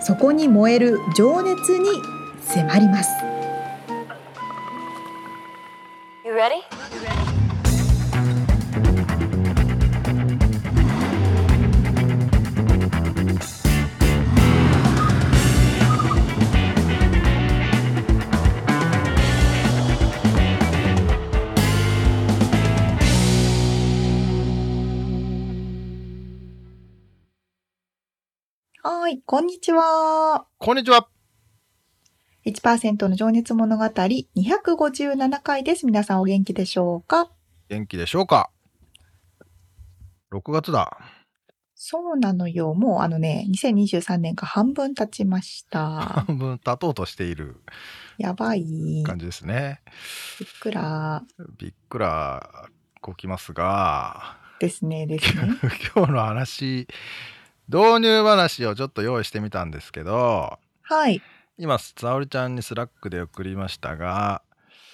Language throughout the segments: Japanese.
そこに燃える情熱に迫ります。はい、こんにちは。こんにちは。1%の情熱物語257回です。皆さんお元気でしょうか？元気でしょうか ?6 月だ。そうなのよ。もうあのね、2023年が半分経ちました。半分経とうとしている。やばい。感じですね。びっくら。びっくらこきますが。ですね、ですね。今日の話、導入話をちょっと用意してみたんですけど、はい。今、沙織ちゃんに Slack で送りましたが、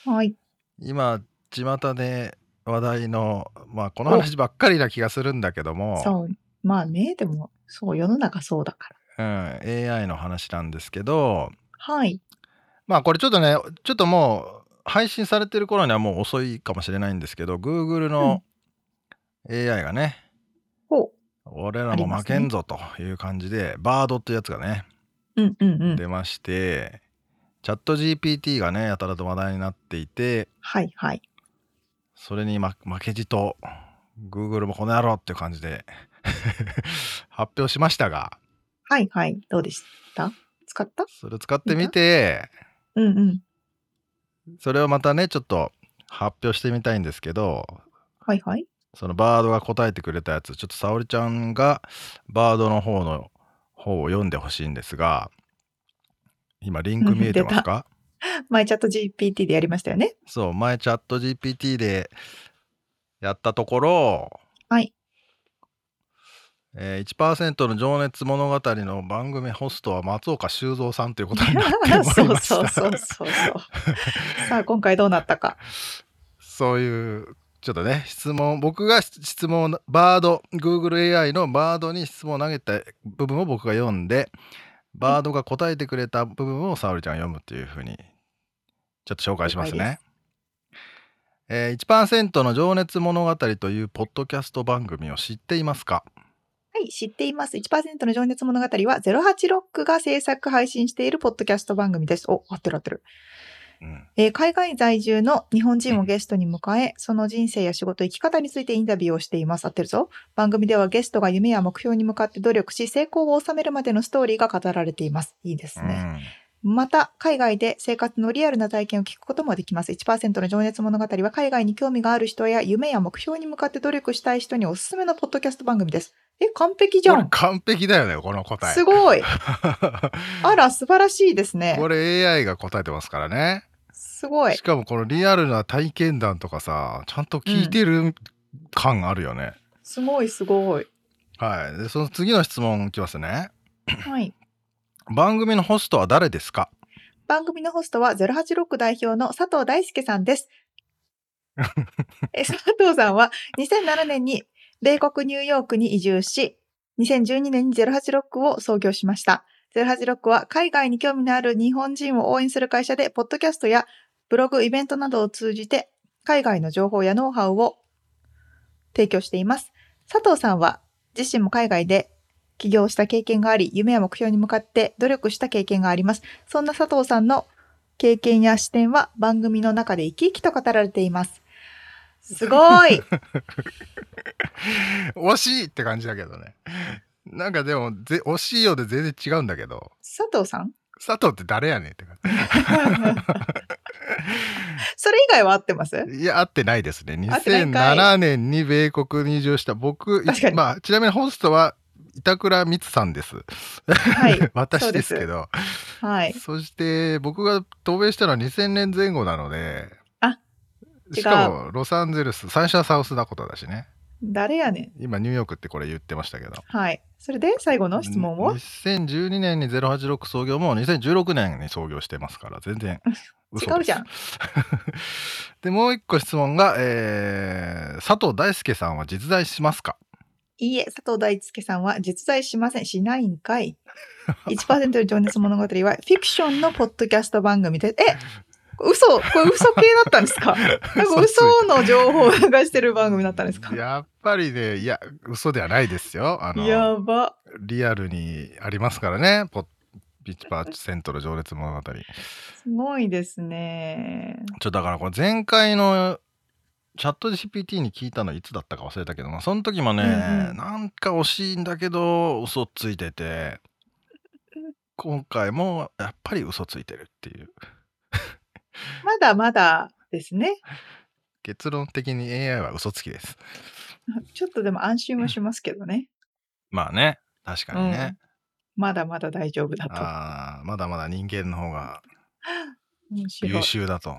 はい。今、巷で話題の、まあ、この話ばっかりな気がするんだけども、そう。まあね、でも、そう、世の中そうだから。うん、AI の話なんですけど、はい。まあ、これちょっとね、ちょっともう、配信されてる頃にはもう遅いかもしれないんですけど、Google の AI がね、俺らも負けんぞという感じで、バードってやつがね、うんうんうん。出まして、チャット GPT がね、やたらと話題になっていて、はいはい。それに、ま、負けじと、Google もこの野郎っていう感じで 発表しましたが、はいはい。どうでした？使った？それ使ってみて、うんうん。それをまたね、ちょっと発表してみたいんですけど、はいはい。そのバードが答えてくれたやつ、ちょっと沙織ちゃんがバードの方の方を読んでほしいんですが、今リンク見えてますか？前チャット GPT でやりましたよね。そう、前チャット GPT でやったところ、はい。えー、1%の情熱物語の番組ホストは松岡修造さんということになっておりました そうそうそうそうそう。さあ、今回どうなったか。そういうちょっとね、質問、僕が質問、バード、Google AI のバードに質問を投げた部分を僕が読んで、バードが答えてくれた部分を沙織ちゃんが読むっていうふうに、ちょっと紹介しますね。えー、1%の情熱物語というポッドキャスト番組を知っていますか？はい、知っています。1%の情熱物語は086が制作配信しているポッドキャスト番組です。お、合ってる合ってる。うんえー、海外在住の日本人をゲストに迎え、その人生や仕事、生き方についてインタビューをしています。合ってるぞ。番組ではゲストが夢や目標に向かって努力し、成功を収めるまでのストーリーが語られています。いいですね。うん、また、海外で生活のリアルな体験を聞くこともできます。1%の情熱物語は海外に興味がある人や夢や目標に向かって努力したい人におすすめのポッドキャスト番組です。え、完璧じゃん。完璧だよね、この答え。すごい。あら、素晴らしいですね。これ AI が答えてますからね。すごい。しかもこのリアルな体験談とかさ、ちゃんと聞いてる感あるよね。うん、すごいすごい。はい。で、その次の質問いきますね。はい。番組のホストは誰ですか？番組のホストは086代表の佐藤大輔さんです。え佐藤さんは2007年に米国ニューヨークに移住し、2012年に086を創業しました。086は海外に興味のある日本人を応援する会社で、ポッドキャストやブログ、イベントなどを通じて、海外の情報やノウハウを提供しています。佐藤さんは自身も海外で起業した経験があり、夢や目標に向かって努力した経験があります。そんな佐藤さんの経験や視点は番組の中で生き生きと語られています。すごい 惜しいって感じだけどね。なんかでもぜ、惜しいようで全然違うんだけど。佐藤さん？佐藤って誰やねんって感じ。それ以外は合ってます？いや、合ってないですね。2007年に米国に移住した僕、まあ、ちなみにホストは板倉光さんです。はい。私ですけど。はい。そして僕が渡米したのは2000年前後なので、あしかもロサンゼルス、最初はサウスダコタだしね。誰やねん。今ニューヨークってこれ言ってましたけど。はい。それで最後の質問を ?2012 年に086創業も2016年に創業してますから、全然違うじゃん。で、もう一個質問が、えー、佐藤大輔さんは実在しますか？いいえ、佐藤大輔さんは実在しません。しないんかい。1%の情熱物語はフィクションのポッドキャスト番組で、え嘘これ嘘系だったんですか？なんか嘘の情報を流してる番組だったんですか？やっぱりね、いや、嘘ではないですよ。あの、やば。リアルにありますからね。ポピッチパーセントの情熱物語。ちすごいですね。ょだからこれ前回のチャット GPT に聞いたのいつだったか忘れたけども、その時もね、うんうんなんか惜しいんだけど嘘ついてて、今回もやっぱり嘘ついてるっていう。まだまだですね。結論的に AI は嘘つきです。ちょっとでも安心はしますけどね。まあね、確かにね。まだまだ大丈夫だと。あーまだまだ人間の方が優秀だと。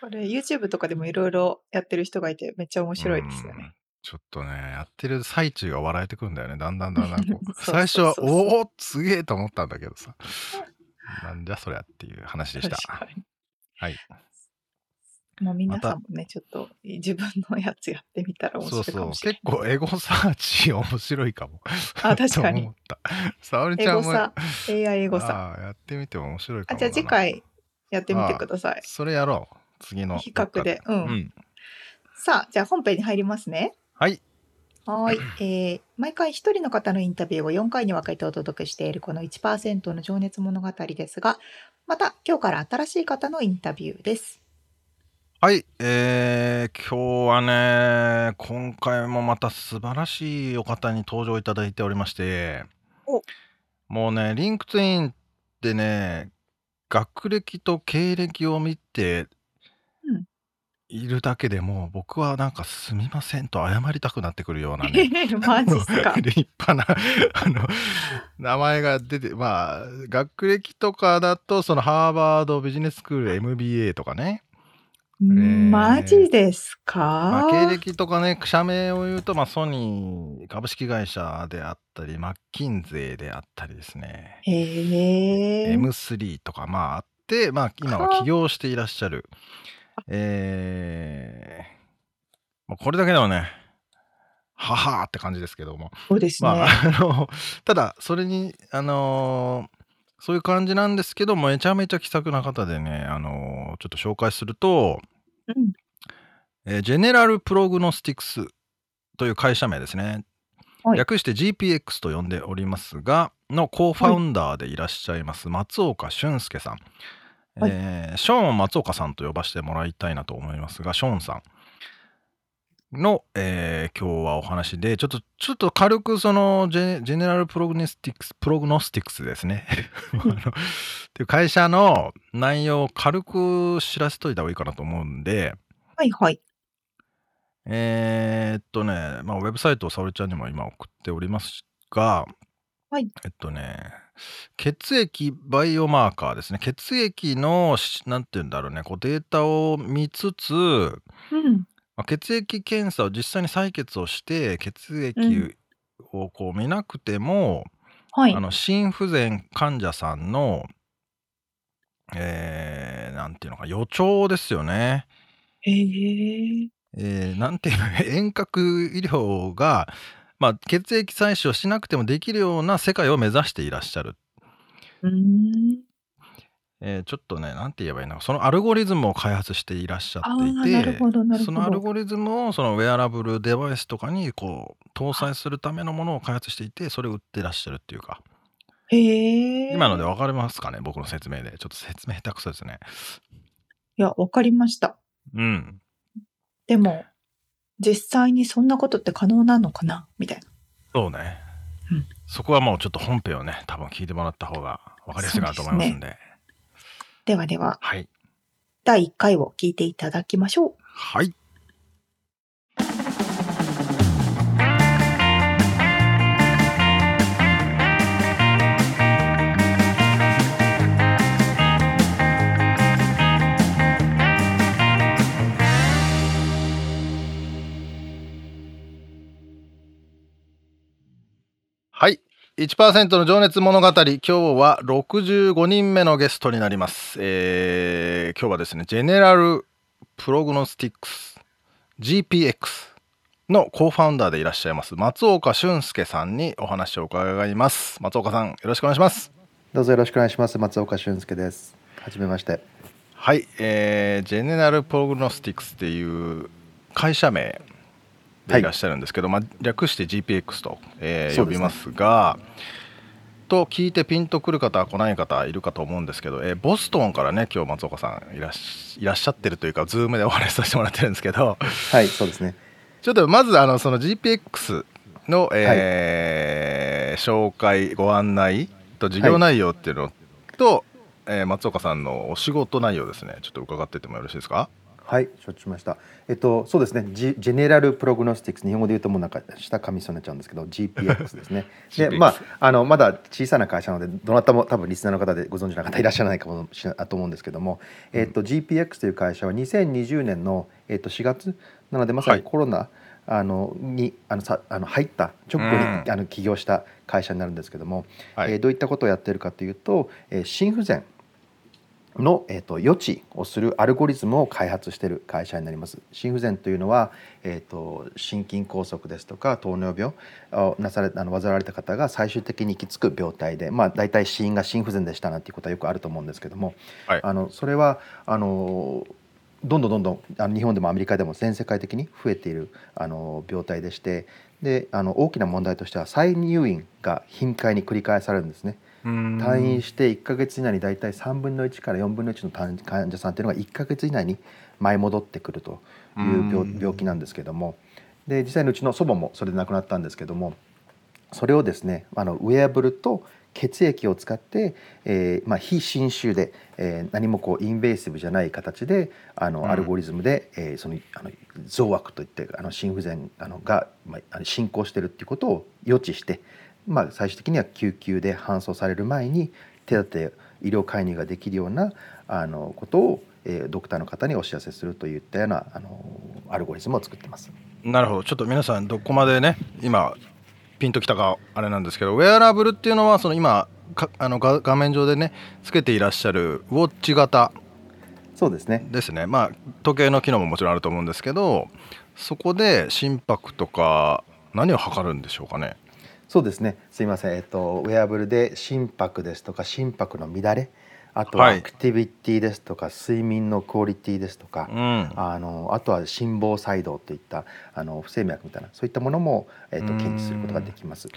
これ YouTube とかでもいろいろやってる人がいてめっちゃ面白いですよね。うんちょっとね、やってる最中が笑えてくんだよね。だんだんだんだん最初は、そうそうそうおおすげえと思ったんだけどさ。なんじゃそりゃっていう話でした。はい。もう皆さんもね、ちょっと自分のやつやってみたら面そうそう。白いかもしれ結構エゴサーチ面白いかも。あ確かに と思った。沙織。ちゃんも。エゴサ、AI エゴサ。ああやってみても面白いかあ、もじゃあ次回やってみてください。それやろう。次の。比較で。うん。うん。さあ、じゃあ本編に入りますね。はい。はーい、えー毎回一人の方のインタビューを4回に分けてお届けしているこの1%の情熱物語ですが、また今日から新しい方のインタビューです。はい、えー今日はね、今回もまた素晴らしいお方に登場いただいておりましてお、もうね、 LinkedIn ってね、学歴と経歴を見てうんいるだけでもう僕はなんかすみませんと謝りたくなってくるようなね、マジっすか？立派な あの名前が出てまあ学歴とかだとそのハーバードビジネススクール MBA とかねマジですか、まあ、経歴とかね、社名を言うと、まあ、ソニー株式会社であったり、マッキンゼーであったりですね、へえ。M3 とか、まあ、あって、まあ、今は起業していらっしゃる。えーまあこれだけでもね、ははーって感じですけども、そうですね。まあ、あの、ただ、それに、あのーそういう感じなんですけども、めちゃめちゃ気さくな方でね、あのーちょっと紹介すると、うんえージェネラルプログノスティクスという会社名ですね。はい略して GPX と呼んでおりますが、のコーファウンダーでいらっしゃいます松岡俊介さん。はいえーショーン松岡さんと呼ばせてもらいたいなと思いますが、ショーンさんの、えー今日はお話で、ちょっと、ちょっと軽くそのジェ General Prognostics、Prognostics ですね。っていう会社の内容を軽く知らせといた方がいいかなと思うんで、はいはい。えーっとね、まあ、ウェブサイトを沙織ちゃんにも今送っておりますが、はいえっとね、血液バイオマーカーですね。血液のし、なんて言うんだろうね、こうデータを見つつ、うん。まあ、血液検査を実際に採血をして、血う液んをこう見なくても、はいあ。の心不全患者さんの、えーなんていうのか、予兆ですよね。へえ。えーなんていうの遠隔医療が、まあ、血液採取をしなくてもできるような世界を目指していらっしゃる。うーん。えーちょっとね、なんて言えばいいのか、そのアルゴリズムを開発していらっしゃっていて、そのア。ルゴリズムをそのウェアラブルデバイスとかにこう搭載するためのものを開発していて、それを売ってらっしゃるっていうか、へえ。今ので分かりますかね、僕の説明で。ちょっと説明下手くそですね。いや、わかりました。うん。でも、実際にそんなことって可能なのかな？みたいな。そうね。うんそこはもうちょっと本編をね、多分聞いてもらった方が分かりやすいかなと思いますんで。ではでは、はい。第1回を聞いていただきましょう。はい。1%の情熱物語今日は65人目のゲストになります、えー今日はですねジェネラルプログノスティックス GPX のコーファウンダーでいらっしゃいます松岡俊祐さんにお話を伺います松岡さんよろしくお願いしますどうぞよろしくお願いします。松岡俊祐です。はじめまして。はい、えー General Prognostics っていう会社名でいらっしゃるんですけど、まあ、略して GPX と、えー呼びますがと聞いてピンとくる方来ない方いるかと思うんですけど、えーボストンからね今日松岡さんいらっしゃってるというかズームでお話しさせてもらってるんですけどはい、そうですね。ちょっとまずあのその GPX の、えー紹介ご案内と事業内容っていうのと、えー松岡さんのお仕事内容ですねちょっと伺っててもよろしい。ですかはい、承知しました。えっと、そうですね。ジジェネラルプログノスティックス、日本語で言うともうなんか下噛みそうになっちゃうんですけど、GPX ですね。で、まあ、あの、まだ小さな会社なので、どなたも多分リスナーの方でご存知の方いらっしゃらないかもしれないと思うんですけども、えっと、GPX という会社は2020年の、えっと、4月なので、まさはいにコロナ、あのにあのさあの入った直後に、うんあの起業した会社になるんですけども、はいえーどういったことをやっているかというと、えー心不全の、えー、と予知をするアルゴリズムを開発している会社になります。心不全というのは、えー、と心筋梗塞ですとか糖尿病をなされあの患われた方が最終的に行き着く病態で、まあ、大体死因が心不全でしたなんていうことはよくあると思うんですけども、はいあのそれはあのどんどんどんどんあの日本でもアメリカでも全世界的に増えているあの病態でしてであの大きな問題としては再入院が頻回に繰り返されるんですね。退院して1ヶ月以内に大体3分の1から4分の1の患患者さんというのが1ヶ月以内に舞い戻ってくるという病気なんですけども。で実際にうちの祖母もそれで亡くなったんですけどもそれをですねあのウェアブルと血液を使って、えーまあ、非侵襲で、えー何もこうインベーシブじゃない形であの、うん。アルゴリズムで、えーそのあの増悪といってあの心不全あのが、まあ、進行しているっていうことを予知して、まあ、最終的には救急で搬送される前に手当て医療介入ができるようなあのことを、えードクターの方にお知らせするといったようなあのアルゴリズムを作ってます。なるほど。ちょっと皆さんどこまでね今ピンときたかあれなんですけどウェアラブルっていうのはその今かあの画画面上でねつけていらっしゃるウォッチ型そうですね。ですね。まあ時計の機能ももちろんあると思うんですけどそこで心拍とか何を測るんでしょうかねそうですね。すいません。えっとウェアブルで心拍ですとか心拍の乱れ、あとははいアクティビティですとか、睡眠のクオリティですとか、うんあのあとは心房細動といったあの不整脈みたいなそういったものもえっとうん検知することができます。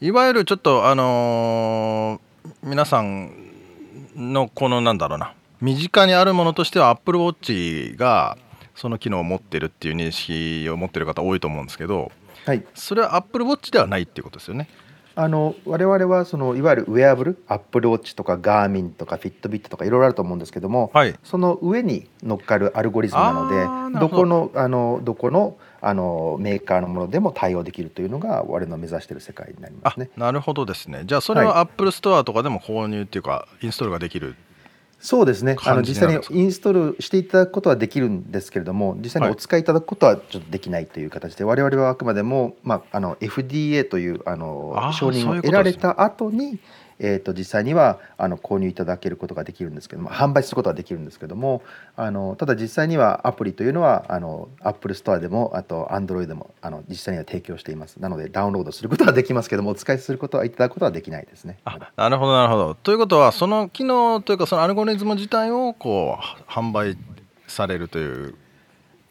いわゆるちょっとあのー皆さんのこのなんだろうな身近にあるものとしては Apple Watch がその機能を持ってるっていう認識を持ってる方多いと思うんですけどはい。それは Apple Watch ではないっていうことですよね。あの我々はそのいわゆるウェアブル、アップルウォッチとかガーミンとかフィットビットとかいろいろあると思うんですけども、はいその上に乗っかるアルゴリズムなのでどどこのあのどこのあのメーカーのものでも対応できるというのが我々の目指している世界になりまあすね。なるほどですねじゃあそれはは Apple Store とかでも購入っていうかインストールができるそうですね。あの実際にインストールしていただくことはできるんですけれども実際にお使いいただくことはちょっとできないという形で、我々はあくまでも、まあ、あの FDA というあの承認を得られた後にえー、と実際にはあの購入いただけることができるんですけども販売することはできるんですけどもあのただ実際にはアプリというのはあの Apple Store でもあと Android でもあの実際には提供していますなのでダウンロードすることはできますけどもお使いすることはいただくことはできないですね。あなるほどなるほどということはその機能というかそのアルゴリズム自体をこう販売されるという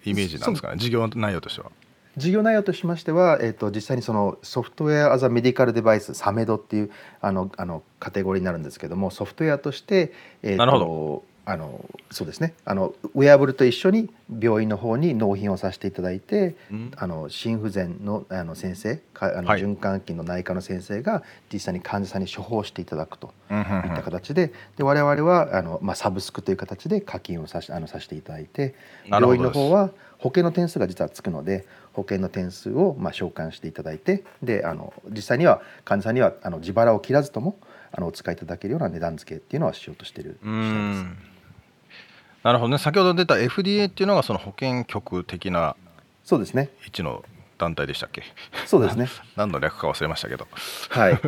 イメージなんですかね？事業内容としては。事業内容としましては、えー、と実際にそのソフトウェア・アザ・メディカル・デバイスサメドっていうあのあのカテゴリーになるんですけどもソフトウェアとして、えーなるほとあのそうですね。あのウェアブルと一緒に病院の方に納品をさせていただいてうん。あの心不全のあの先生かあのはい。循環器の内科の先生が実際に患者さんに処方していただくとうんうんうん。いった形でで我々はあの、まあ、サブスクという形で課金をさしあのさせていただいて病院の方は保険の点数が実はつくので保険の点数をまあ償還していただいてであの実際には患者さんにはあの自腹を切らずともあのお使いいただけるような値段付けっていうのはしようとしているう次第です。んなるほどね先ほど出た FDA っていうのがその保険局的なそうですね位置の団体でしたっけ？そうですね。何の略か忘れましたけどはい。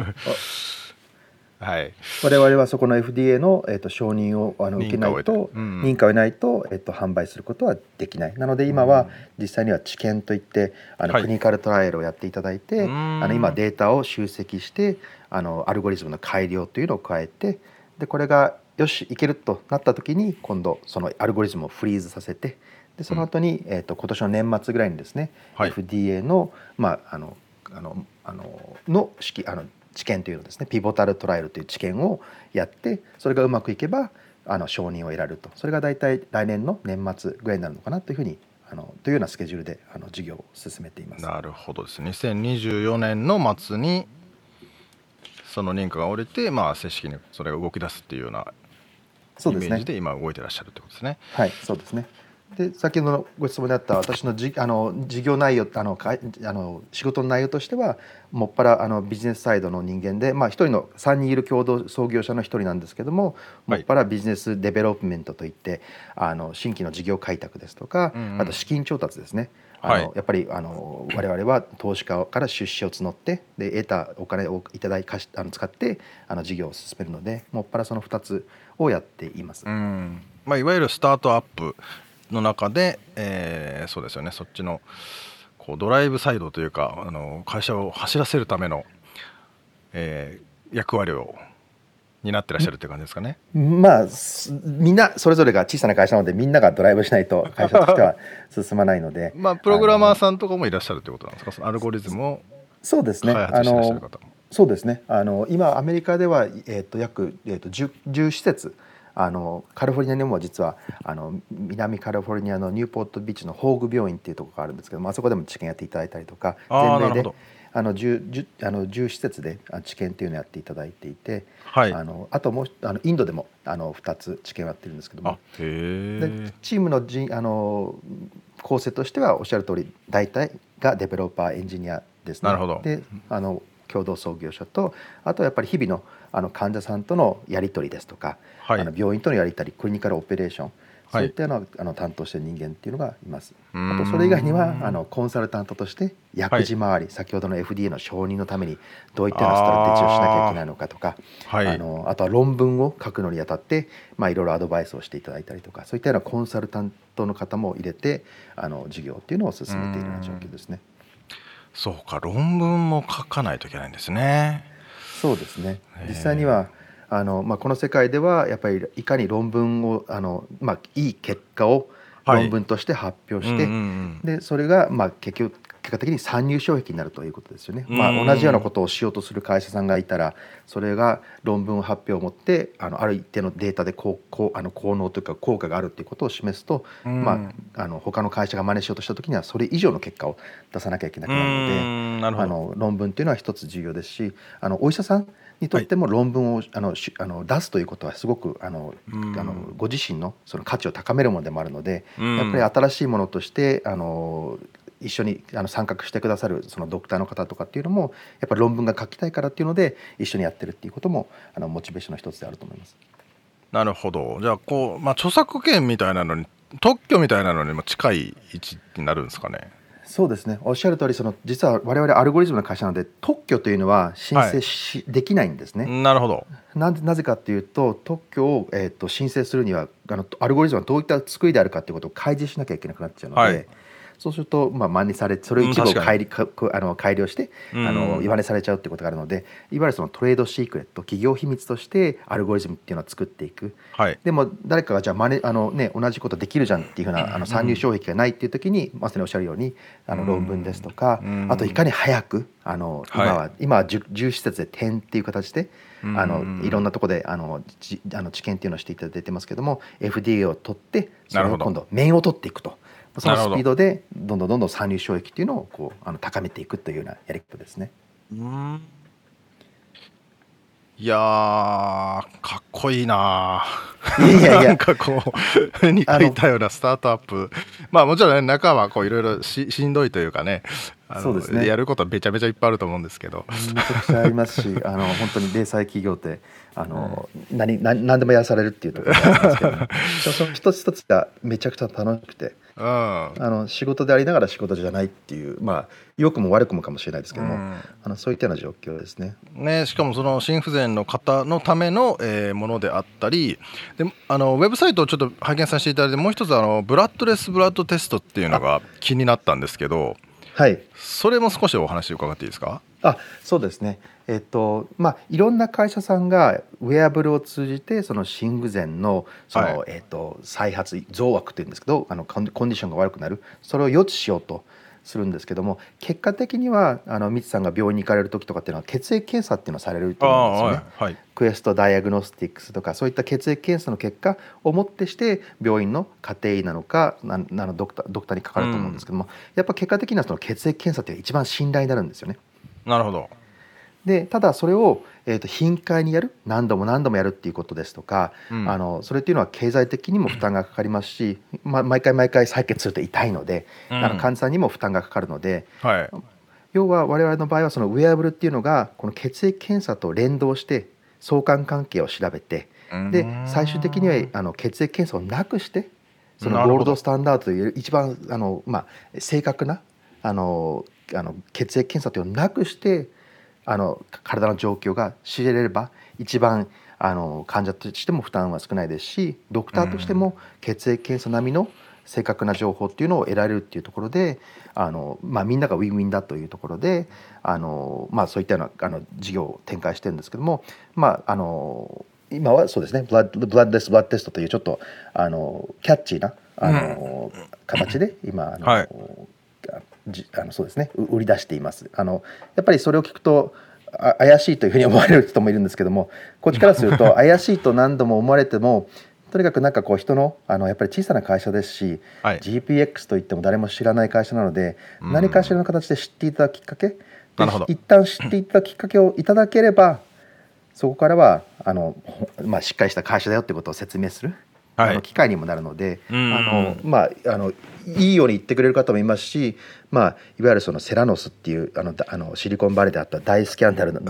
はい。我々はそこの FDA の、えっと承認をあの受けないと認可を得ないと、えっと販売することはできない。なので今は実際には治験といってあの、はい。クリニカルトライアルをやっていただいて、うん。あの今データを集積してあのアルゴリズムの改良というのを加えてでこれがよしいけるとなった時に今度そのアルゴリズムをフリーズさせてでその後に、えっと今年の年末ぐらいにですね、はい。FDA のまああのあのあのの式あの治験というのですねピボタルトライアルという治験をやってそれがうまくいけばあの承認を得られるとそれが大体来年の年末ぐらいになるのかなというふうにあのというようなスケジュールであの事業を進めています。なるほどです2024年の末にその認可が下りてまあ正式にそれが動き出すっていうようなイメージ。で今動いてらっしゃるってことですねはい、そうですね。で先ほどのご質問にあった私のじあの事業内容あのかいあの仕事の内容としてはもっぱらあのビジネスサイドの人間で、まあ、一人の3人いる共同創業者の一人なんですけどももっぱら business development といってあの新規の事業開拓ですとか、うんうんあと資金調達ですね。あのはいやっぱりあの我々は投資家から出資を募ってで得たお金をいただい貸しあの使ってあの事業を進めるのでもっぱらその2つをやっています。うんまあいわゆるスタートアップの中で、えーそうですよね。そっちのこうドライブサイドというかあの会社を走らせるための、えー役割を担ってらっしゃるっていう感じですかね。まあすみんなそれぞれが小さな会社なのでみんながドライブしないと会社としては 進まないので。まあプログラマーさんとかもいらっしゃるってことなんですか？そのアルゴリズムをそうですね。あの方も。そうですね。あの今アメリカでは、えー、と約、えー、と 10, 10施設あのカリフォルニアにも実はあの南カリフォルニアのニューポートビーチのホーグ病院っていうところがあるんですけどもあそこでも治験やっていただいたりとか全米であの 10, 10, あの10施設であ治験っていうのをやっていただいていて、はい。あのあともうあのインドでもあの2つ治験をやってるんですけどもでえ。チームのじあの構成としてはおっしゃる通り大体がデベロッパーエンジニアですね。なるほどであの共同創業者とあとやっぱり日々のあの患者さんとのやり取りですとか、はいあの病院とのやり取りクリニカルオペレーション、そうはいいったのをあの担当している人間っていうのがいます。あとそれ以外にはあのコンサルタントとして薬事回り、先ほどの FDA の承認のためにどういったようなストラテジーをしなきゃいけないのかとかはい。あのあとは論文を書くのにあたって、まあ、いろいろアドバイスをしていただいたりとかそういったようなコンサルタントの方も入れてあの事業っていうのを進めているような状況ですね。そうか論文も書かないといけないんですね。そうですね。実際にはあの、まあ、この世界ではやっぱりいかに論文をあの、まあ、いい結果をはい。論文として発表して、うんうんうん。でそれが、まあ、結局結果的に参入障壁になるということですよね、まあ、うん同じようなことをしようとする会社さんがいたらそれが論文発表を持ってあのある一定のデータでこうこうあの効能というか効果があるということを示すと、うん。まあ、あの他の会社が真似しようとした時にはそれ以上の結果を出さなきゃいけなくなるので。あの論文というのは一つ重要ですしあのお医者さんにとっても論文を、あのしあの出すということはすごくあの、うん。あのご自身のその価値を高めるものでもあるので、うん。やっぱり新しいものとしてあの一緒にあの参画してくださるそのドクターの方とかっていうのもやっぱり論文が書きたいからっていうので一緒にやってるっていうこともあのモチベーションの一つであると思います。なるほど。じゃあこうまあ著作権みたいなのに特許みたいなのにも近い位置になるんですかね？そうですねおっしゃる通りその実は我々アルゴリズムの会社なので特許というのは申請し、できないんですね。なるほど。なぜなぜかっていうと特許を、えー、と申請するにはあのアルゴリズムがどういった作りであるかっていうことを開示しなきゃいけなくなっちゃうので、はいそうすると、まあ、真似されそれを一部をうんあの改良して、うん。あの言われされちゃうっていうことがあるのでいわゆるそのトレードシークレット企業秘密としてアルゴリズムっていうのを作っていく。はい。でも誰かがじゃあ真似あの、ね、同じことできるじゃんっていうふうなあの参入障壁がないっていう時にまさにおっしゃるようにあのうん。論文ですとかうん。あといかに早くあの今はは今は10 10施設で点っていう形でうん。あのいろんなところであのじあの知見っていうのをしていただいてますけども FDA を取ってそれを今度面を取っていくとそのスピードでどんどんどんどん参入障壁っていうのをこうあの高めていくというようなやり方ですね。うん。いやーかっこいいないやいやいや。なんかこう似ていたようなスタートアップ。まあもちろんね中はこういろいろししんどいというかねそうですね。やることはめちゃめちゃいっぱいあると思うんですけど。めちゃくちゃありますしあの本当に零細企業ってあの、何何何でもやらされるっていうところがありますけど、そ の一つ一つがめちゃくちゃ楽しくて。うんあの仕事でありながら仕事じゃないっていうまあ良くも悪くもかもしれないですけども、あのそういったような状況ですね。ね、しかもその心不全の方のための、えーものであったりであのウェブサイトをちょっと拝見させていただいてもう一つあのブラッドレスブラッドテストっていうのが気になったんですけどはい。それも少しお話伺っていいですか？あそうですね。えっとまあいろんな会社さんがウェアブルを通じてその心不全のその、はえっと再発増悪っていうんですけどあのコンディションが悪くなる。それを予知しようとするんですけども結果的にはあのミツさんが病院に行かれる時とかっていうのは血液検査っていうのをされると思うんですよね。はい、はい、クエストダイアグノスティックスとかそういった血液検査の結果をもってして病院の家庭医なのかななのドクタードクターにかかると思うんですけども、やっぱ結果的にはその血液検査っていうのが一番信頼になるんですよね。なるほど。でただそれを、えー、と頻回にやる何度も何度もやるっていうことですとか、うん。あのそれっていうのは経済的にも負担がかかりますし、ま、毎回毎回採血すると痛いので、うん。あの患者さんにも負担がかかるのではい。要は我々の場合はそのウェアブルっていうのがこの血液検査と連動して相関関係を調べてで最終的にはあの血液検査をなくしてそのゴールドスタンダードという一番あの、まあ、正確なあのあの血液検査というのをなくしてあの体の状況が知れれば一番あの患者としても負担は少ないですしドクターとしても血液検査並みの正確な情報っていうのを得られるっていうところであの、まあ、みんながウィンウィンだというところであの、まあ、そういったようなあの事業を展開してるんですけども、まあ、あの今はそうですねブラッドブラッドレスブラッドテストというちょっとあのキャッチーなあの、形で今あの、はいじあのそうですね。う売り出しています。あのやっぱりそれを聞くとあ怪しいというふうに思われる人もいるんですけどもこっちからすると 怪しいと何度も思われてもとにかくなんかこう人のあのやっぱり小さな会社ですし、はい。GPX といっても誰も知らない会社なので、うん。何かしらの形で知っていただくきっかけでなるほど。一旦知っていただくきっかけをいただければそこからはあの、ほまあ、しっかりした会社だよってことを説明する、はいあの機会にもなるので、うんあのまああのいいように言ってくれる方もいますし、まあ、いわゆるそのセラノスっていうあのだあのシリコンバレーであった大スキャンダルのえ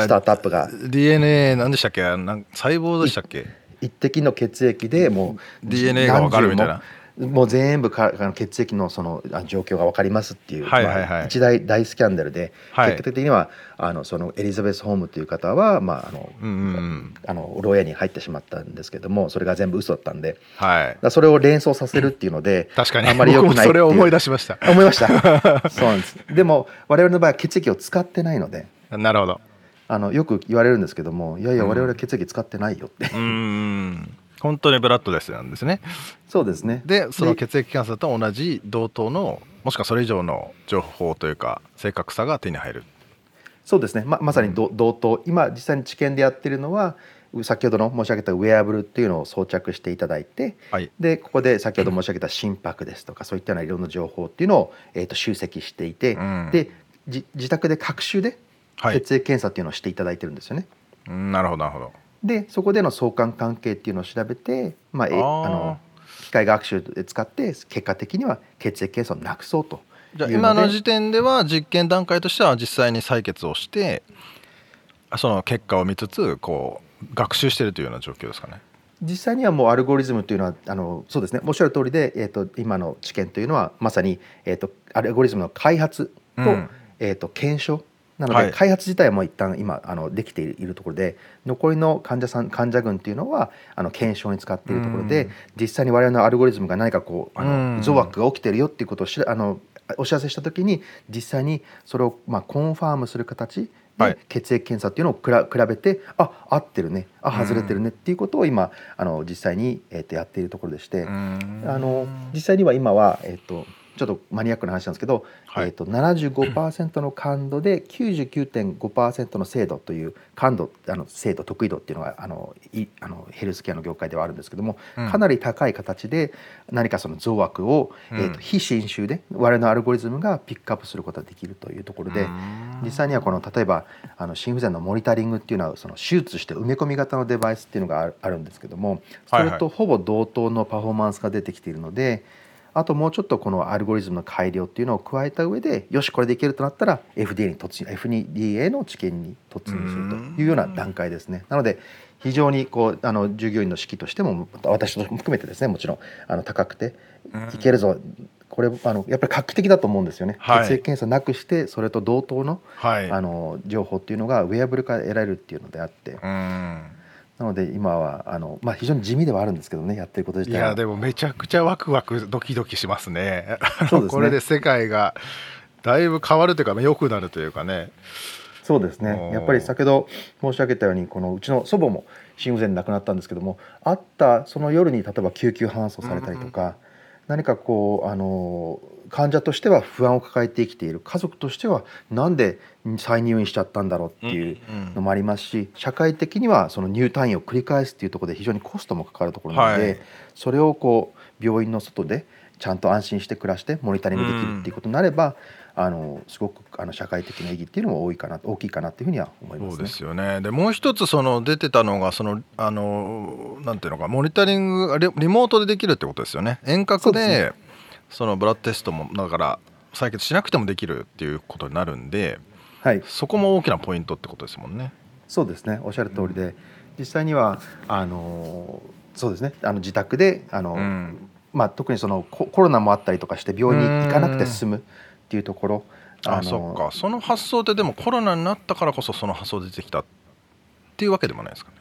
ースタートアップが。DNA 何でしたっけ？なん細胞でしたっけ？一滴の血液でもう DNA が分かるみたいなももう全部か血液のそのあ状況が分かりますっていう、はいはいはい。まあ一大大スキャンダルで、はい。結果的にはあのそのエリザベス・ホームという方は、まああのうんうんうん。あの牢屋に入ってしまったんですけどもそれが全部嘘だったんで。はい。らそれを連想させるっていうので確かに。あんまり良くないそれを思い出しました。思いました。そうなんです。でも我々の場合は血液を使ってないのでなるほど。あのよく言われるんですけどもいやいや我々は血液使ってないよって、うーん本当にブラッドレスなんですね。そうですね。でその血液検査と同じ同等のもしくはそれ以上の情報というか正確さが手に入る。そうですね。ままさにど同等。今実際に治験でやってるのは先ほどの申し上げたウェアブルっていうのを装着していただいてはい。でここで先ほど申し上げた心拍ですとかそういったようないろんな情報っていうのを、えー、と集積していて、うん。でじ自宅で各種ではい。血液検査っていうのをしていただいてるんですよね。うんなるほどなるほどでそこでの相関関係っていうのを調べて、まあ、えあの機械学習で使って結果的には血液検査をなくそうとじゃ今の時点では実験段階としては実際に採血をしてその結果を見つつこう学習してるというような状況ですかね。実際にはもうアルゴリズムというのはあのそうですね。おっしゃる通りで、えー、と今の知見というのはまさに、えー、とアルゴリズムの開発と,、うん。えー、と検証なので、はい。開発自体はもう一旦今あのできているところで残りの患者さん患者群っていうのはあの検証に使っているところで、うん。実際に我々のアルゴリズムが何かこう増悪が起きてるよっていうことをしあのお知らせした時に実際にそれをまあコンファームする形はい。で血液検査っていうのをくら比べてあ合ってるねあ外れてるねっていうことを今あの実際に、えー、とやっているところでして、うん。あの実際には今は、えっとちょっとマニアックな話なんですけど、はい。えっと75%の感度で99.5%の精度という感度あの精度得意度っていうのがあのいあのヘルスケアの業界ではあるんですけども、うん。かなり高い形で何かその増悪を、うん。えっと非侵襲で我々のアルゴリズムがピックアップすることができるというところで。実際にはこの例えばあの心不全のモニタリングっていうのはその手術して埋め込み型のデバイスっていうのがあるあるんですけどもそはいはい。れとほぼ同等のパフォーマンスが出てきているので、あともうちょっとこのアルゴリズムの改良っていうのを加えた上でよしこれでいけるとなったら FDA に突入 FDA の治験に突入するというような段階ですね。なので非常にこうあの従業員の士気としても私も含めてですねもちろんあの高くていけるぞ。これあのやっぱり画期的だと思うんですよね、はい。血液検査なくしてそれと同等のはい。あの情報っていうのがウェアブルから得られるっていうのであって。うんなので今はあの、まあ、非常に地味ではあるんですけどねやってること自い体は。やでもめちゃくちゃワクワクドキドキしますね。そうですね。これで世界がだいぶ変わるというか良くなるというかね。そうですね。やっぱり先ほど申し上げたようにこのうちの祖母も心不全で亡くなったんですけどもあったその夜に例えば救急搬送されたりとか、何かこうあの患者としては不安を抱えて生きている家族としてはなんで再入院しちゃったんだろうっていうのもありますし社会的にはその入退院を繰り返すっていうところで非常にコストもかかるところなので、はいそれをこう病院の外でちゃんと安心して暮らしてモニタリングできるっていうことになれば、あのすごくあの社会的な意義っていうのも多いかな大きいかなっていうふうには思いますね。そうですよね。でもう一つその出てたのがそのあのなんていうのかモニタリングリリモートでできるってことですよね。遠隔でそのブラッドテストもだから採血しなくてもできるっていうことになるんで、はい、そこも大きなポイントってことですもんね。そうですね。おっしゃる通りで、実際にはあのそうですね。あの自宅であの、うんまあ特にそのココロナもあったりとかして病院に行かなくて済むっていうところ、あのそっかその発想ってでもコロナになったからこそその発想出てきたっていうわけでもないですかね。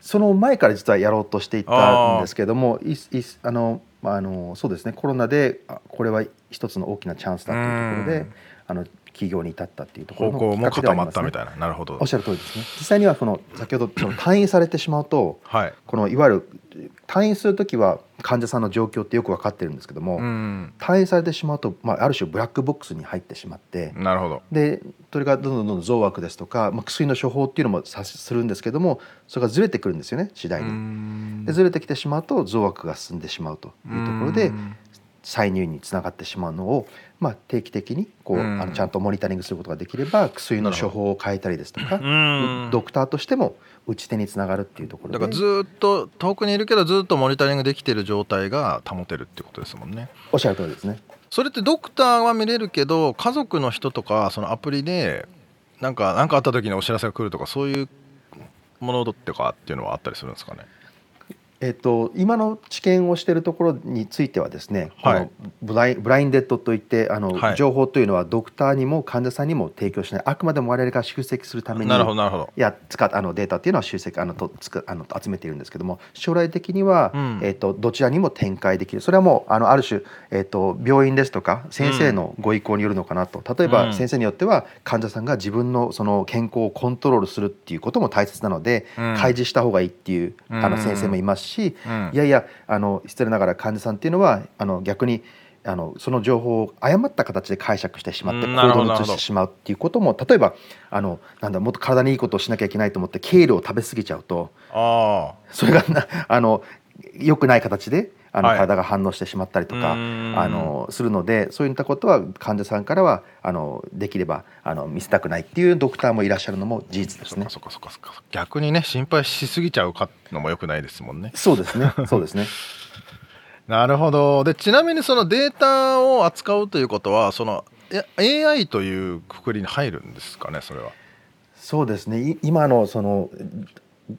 その前から実はやろうとしていたんですけども、いいあのまああのそうですね。コロナであこれは一つの大きなチャンスだというところでうん、あの起業に至ったっていうところ方向ものきっかけでは固まったみたいな。なるほどおっ。しゃる通りですね。実際にはその先ほどその退院されてしまうと。はい。このいわゆる退院する時は患者さんの状況ってよく分かってるんですけども、うん。退院されてしまうと、まあ、ある種ブラックボックスに入ってしまってなるほど。でそれがどんどんどんどん増悪ですとか、まあ、薬の処方っていうのもさするんですけどもそれがずれてくるんですよね次第に。んでずれてきてしまうと増悪が進んでしまうというところでうん再入院につながってしまうのを、まあ、定期的にこう、うんあのちゃんとモニタリングすることができれば薬の処方を変えたりですとか、うんドクターとしても打ち手につながるっていうところでだからずーっと遠くにいるけどずっとモニタリングできてる状態が保てるってことですもんね。おっしゃる通りですね。それってドクターは見れるけど家族の人とかそのアプリでなんか何かあった時にお知らせが来るとかそういうものってかっていうのはあったりするんですかね？えっと、今の治験をしているところについてはですね、はい。このブライブラインデッドといってあの、はい。情報というのはドクターにも患者さんにも提供しないあくまでも我々が集積するためになるほどなるほど。いやあのデータっていうのは集積あのとつくあの集めているんですけども将来的には、うん。えっとどちらにも展開できる。それはもうあのある種、えっと病院ですとか先生のご意向によるのかなと。例えば、うん。先生によっては患者さんが自分のその健康をコントロールするっていうことも大切なので、うん。開示した方がいいっていうあのうん先生もいますし、うん。いやいやあの失礼ながら患者さんっていうのはあの逆にあのその情報を誤った形で解釈してしまってうん行動に移してしまうっていうことも例えばあのなんだもっと体にいいことをしなきゃいけないと思ってケールを食べ過ぎちゃうとあ。それがなあの良くない形であの、はい体が反応してしまったりとかうんあのするのでそういったことは患者さんからはあのできればあの見せたくないっていうドクターもいらっしゃるのも事実あ、ですねそっか。そっかそっか逆にね心配しすぎちゃうかのもよくないですもんね。そうですね。そうですね。なるほどでちなみにそのデータを扱うということはそのえ AI というくくりに入るんですかねそれは？そうですねい今のその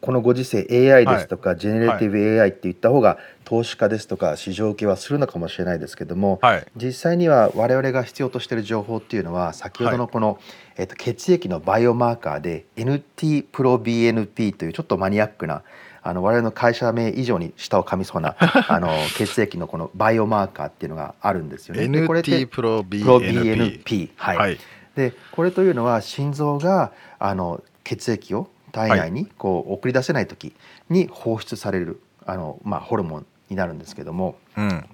このご時世 AI ですとか、ジェネレティブ AI って言った方が投資家ですとか市場受けはするのかもしれないですけども、はい。実際には我々が必要としている情報っていうのは先ほどのこの、えっと血液のバイオマーカーで NT プロ BNP というちょっとマニアックなあの我々の会社名以上に舌を噛みそうな あの血液のこのバイオマーカーっていうのがあるんですよね。NT プロ BNP。はい。でこれというのは心臓があの血液を体内にこう送り出せない時に放出されるあの、まあ、ホルモンになるんですけどもうん。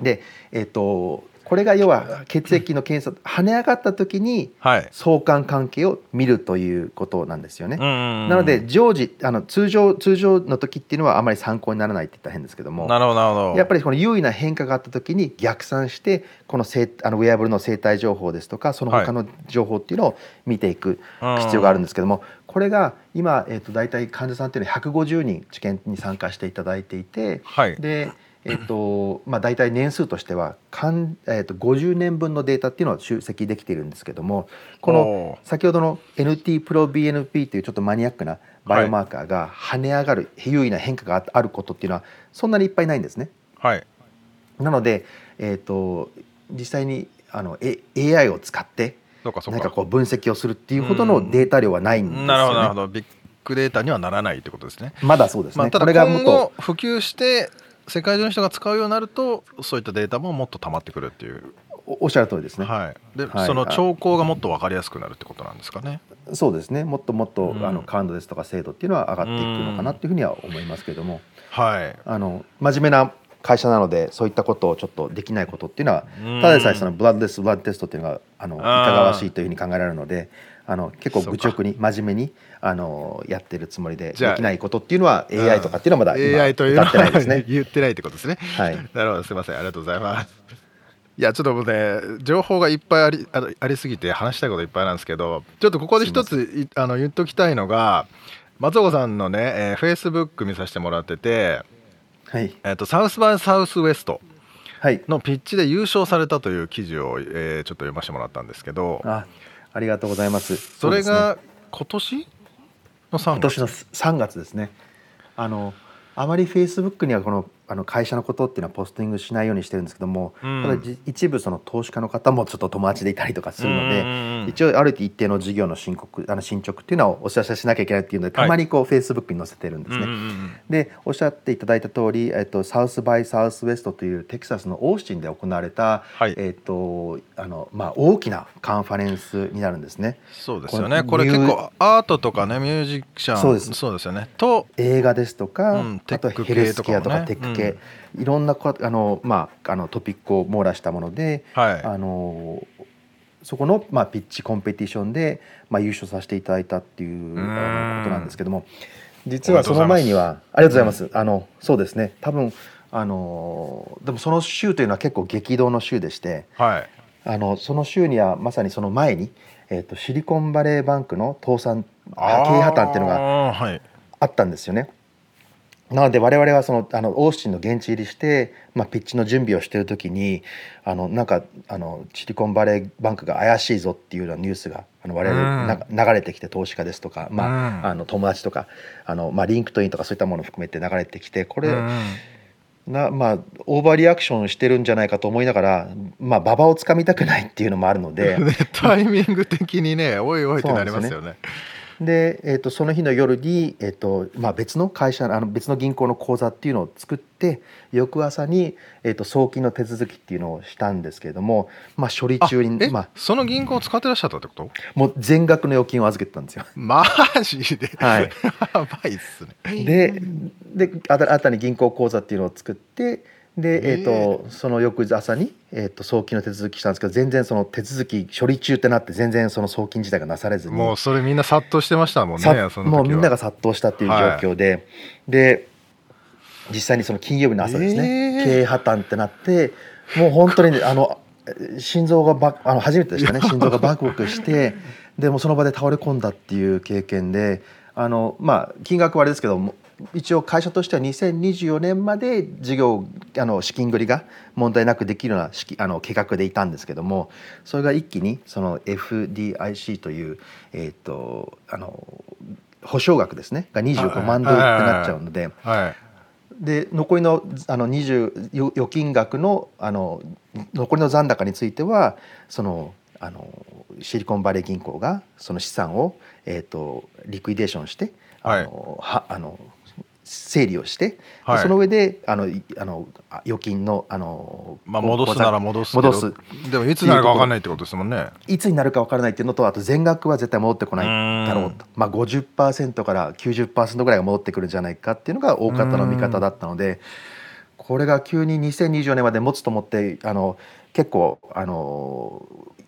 で、えっとこれが要は血液の検査跳ね上がった時にはい。相関関係を見るということなんですよね。ななので常時あの通常通常の時っていうのはあまり参考にならないって言ったら変ですけどもなるほどなるほど。やっぱりこの優位な変化があった時に逆算してこの生あのウェアブルの生態情報ですとかその他の情報っていうのを見ていく必要があるんですけどもこれが今、えー、と大体患者さんっていうのは150人治験に参加していただいていてはい。で、えっとまあ、大体年数としてはかん、えっと、50年分のデータっていうのを集積できているんですけどもこの先ほどの NT プロ BNP というちょっとマニアックなバイオマーカーが跳ね上がる優位な変化があることっていうのはそんなにいっぱいないんですね。はいなので、えっと実際にあの、A、AI を使ってそうかそうか何かこう分析をするっていうほどのデータ量はないんですよね。なるほどなるほどビッグデータにはならないってことですね。まだそうですね。まあ、たこだ今れがもっと後普及して世界中の人が使うようになるとそういったデータももっと溜まってくるっていう、おおっしゃる通りですね。はい、で、はいその兆候がもっと分かりやすくなるってことなんですかね。そうですね。もっともっと、うんあの感度ですとか精度っていうのは上がっていくのかなっていうふうには思いますけれども、はい、あの真面目な会社なのでそういったことをちょっとできないことっていうのはうん。ただでさえそのブラッドレスブラッドテストっていうのがあのいかがわしいというふうに考えられるのであの結構愚直に真面目にあのやってるつもりでできないことっていうのは AI とかっていうのはまだ今 AI というの歌ってないですはね。言ってないってことですね。はい、なるほど。すみません。ありがとうございます。いやちょっともうね情報がいっぱいありありすぎて話したいこといっぱいなんですけどちょっとここで一ついあの言っときたいのが松岡さんのね、えー、Facebook 見させてもらってて、はい。えー、とサウスバイサウスウエストはい。のピッチで優勝されたという記事を、えーちょっと読ませてもらったんですけどあありがとうございます。それが今年の3今年の3月ですね。あのあまりフェイスブックにはこのあの会社のことっていうのはポスティングしないようにしてるんですけども、うん。ただじ一部その投資家の方もちょっと友達でいたりとかするので、うんうんうん一応ある一定の事業の申告あの進捗っていうのをお知らせしなきゃいけないっていうのでたまにこうフェイスブックに載せてるんですね。うんうんうん。でおっしゃっていただいた通り、えっと、サウスバイサウスウェストというテキサスのオースティンで行われた、はい。えっとあのまあ、大きなカンファレンスになるんですね。そうですよね。ここれれ結構アートとかねミュージシャンそうです。そうですよね。と映画ですとか、うんテあとヘルスケアとかテック系、いろんなこあの、まあ、あのトピックを網羅したもので、はい。あのそこの、まあ、ピッチコンペティションで、まあ、優勝させていただいたっていうことなんですけども実はその前にはありがとうございます、あのそうですね。多分あのでもその週というのは結構激動の週でしてはい。あのその週にはまさにその前に、えー、とシリコンバレーバンクの倒産あ経営破綻っていうのがあったんですよね。なので我々はそのあのオースティンの現地入りして、まあ、ピッチの準備をしている時にあのなんかあのシリコンバレーバンクが怪しいぞっていうようなニュースがあの我々な流れてきて投資家ですとか、まあうん。あの友達とかあの、まあ、 LinkedIn とかそういったものを含めて流れてきてこれ、うん。なまあオーバーリアクションしてるんじゃないかと思いながら、まあ、馬場をつかみたくないっていうのもあるので。ねタイミング的にねおいおいってなりますよねで、えー、とその日の夜に、えーとまあ、別の会社あの別の銀行の口座っていうのを作って翌朝に、えー、と送金の手続きっていうのをしたんですけれども、まあ、処理中にえ、まあ、その銀行を使ってらっしゃったってこと？もう全額の預金を預けてたんですよ。マジで、はい。やばいっすね。でで新新たに銀行口座っていうのを作ってで、え。ーとその翌朝に、えー、と送金の手続きしたんですけど全然その手続き処理中ってなって全然その送金自体がなされずに。もうそれみんな殺到してましたもんねもうみんなが殺到したっていう状況で、で実際にその金曜日の朝ですね、えー。経営破綻ってなってもう本当にね あの心臓がバあの初めてでしたね。心臓がバクバクしてでもうその場で倒れ込んだっていう経験であのまあ金額はあれですけども一応会社としては2024年まで事業あの資金繰りが問題なくできるようなあの計画でいたんですけどもそれが一気にその FDIC という、えー、とあの保証額ですねが25万ドルってなっちゃうので。はいで残りのあの20よ預金額のあの残りの残高についてはそのあのシリコンバレー銀行がその資産を、えー、とリクイデーションしてあの、はあの整理をして、ではい。その上であのいあのあ預金のあのまあ戻すなら戻す戻す。でもいつなるか分かんないってことですもんね。いつになるか分からないっていうのとあと全額は絶対戻ってこないだろうと。まあ、50%から90%ぐらいが戻ってくるんじゃないかっていうのが大方の見方だったのでこれが急に2024年まで持つと思ってあの結構あの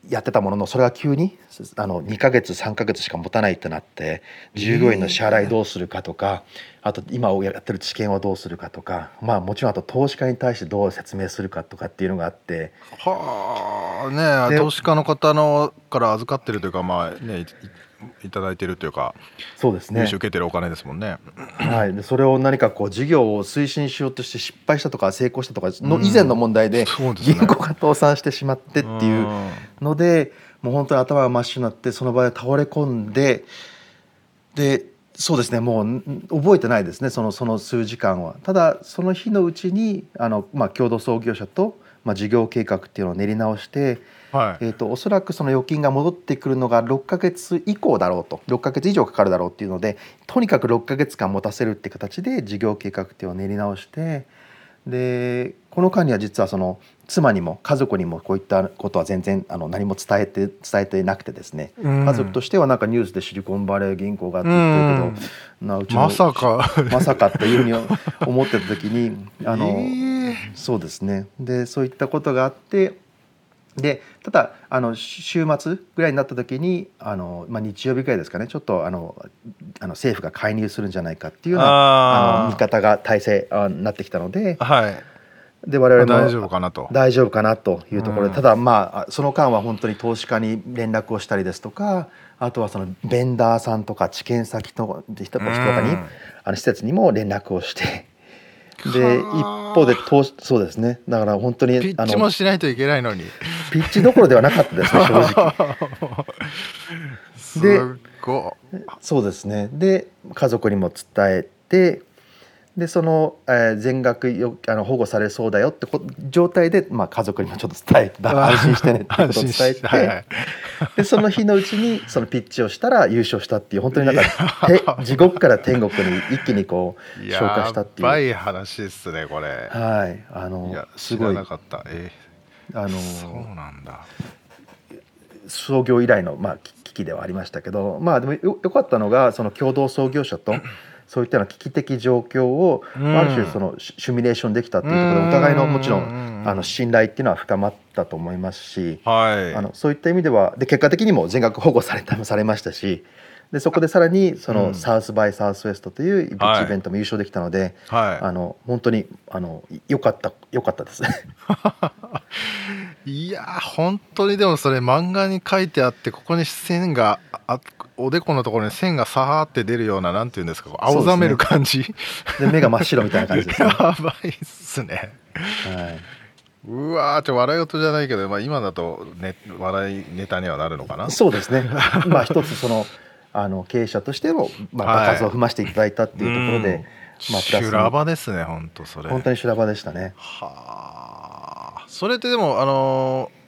やってたもののそれが急にあの2ヶ月3ヶ月しか持たないってなって従業員の支払いどうするかとかあと今やってる知見をどうするかとかまあもちろんあと投資家に対してどう説明するかとかっていうのがあって。はあねで投資家の方のから預かってるというかまあねいいただいてるというか、そうですね。融資受けてるお金ですもんね。はい、でそれを何かこう事業を推進しようとして失敗したとか成功したとかの以前の問題で銀行が倒産してしまってっていうのでもう本当に頭が真っ白になってその場で倒れ込んででそうですね。もうん覚えてないですね。そのその数時間は。ただその日のうちにあの、まあ、共同創業者と、まあ、事業計画っていうのを練り直して、はい。えー、とおそらくその預金が戻ってくるのが6ヶ月以降だろうと6ヶ月以上かかるだろうっていうのでとにかく6ヶ月間持たせるって形で事業計画っていうのを練り直してでこの間には実はその妻にも家族にもこういったことは全然あの何も伝えて伝えてなくてですね、うん家族としてはなんかニュースでシリコンバレー銀行がって言ってるけど、なうちのまさか。まさかというふうに思ってた時にあの、えそうですねでそういったことがあってでただあの週末ぐらいになった時にあの、まあ、日曜日ぐらいですかね。ちょっとあのあの政府が介入するんじゃないかっていうようなあの見方が体制あになってきたので。はい。で我々も大丈夫かなと。大丈夫かなというところで、うん。ただまあその間は本当に投資家に連絡をしたりですとかあとはそのベンダーさんとか知見先と人とかに、うん。あの施設にも連絡をして。ではあ。一方で投資そうですね。だから本当にピッチもしないといけないのに。ピッチどころではなかったですね 正直。すっごそうですね。で家族にも伝えてでその、えー全額よあの保護されそうだよってこ状態で、まあ、家族にもちょっと伝えてだ安心してねってことを伝えて、はいはい。でその日のうちにそのピッチをしたら優勝したっていう本当になんかて地獄から天国に一気にこうい昇華したっていう。やばい話ですねこれ。はい。あいのやすごい。知らなかった。えあのそうなんだ。創業以来の、まあ、き危機ではありましたけどまあでもよよかったのがその共同創業者とそういったような危機的状況を、うんある種そのシシミュレーションできたっていうところでお互いのもちろうんんあの信頼っていうのは深まったと思いますし、はい。あのそういった意味ではで結果的にも全額保護されたされましたしでそこでさらにその、うんサウスバイサウスウエストというビッはいチイベントも優勝できたので、はあの本当にあのよかったよかったですね。い。いや本当にでもそれ漫画に書いてあってここに線があおでこのところに線がさーって出るようななんていうんですか青ざめる感じ？で目が真っ白みたいな感じですね。やばいっすね。はうわーちょ笑い事じゃないけど、まあ、今だと、ね、笑いネタにはなるのかな？そうですね。まあ一つそのあの経営者としてもまあ数を踏ましていただいたっていうところで、まあプラスに修羅場ですね本当それ。本当に修羅場でしたね。はあそれってでもあのー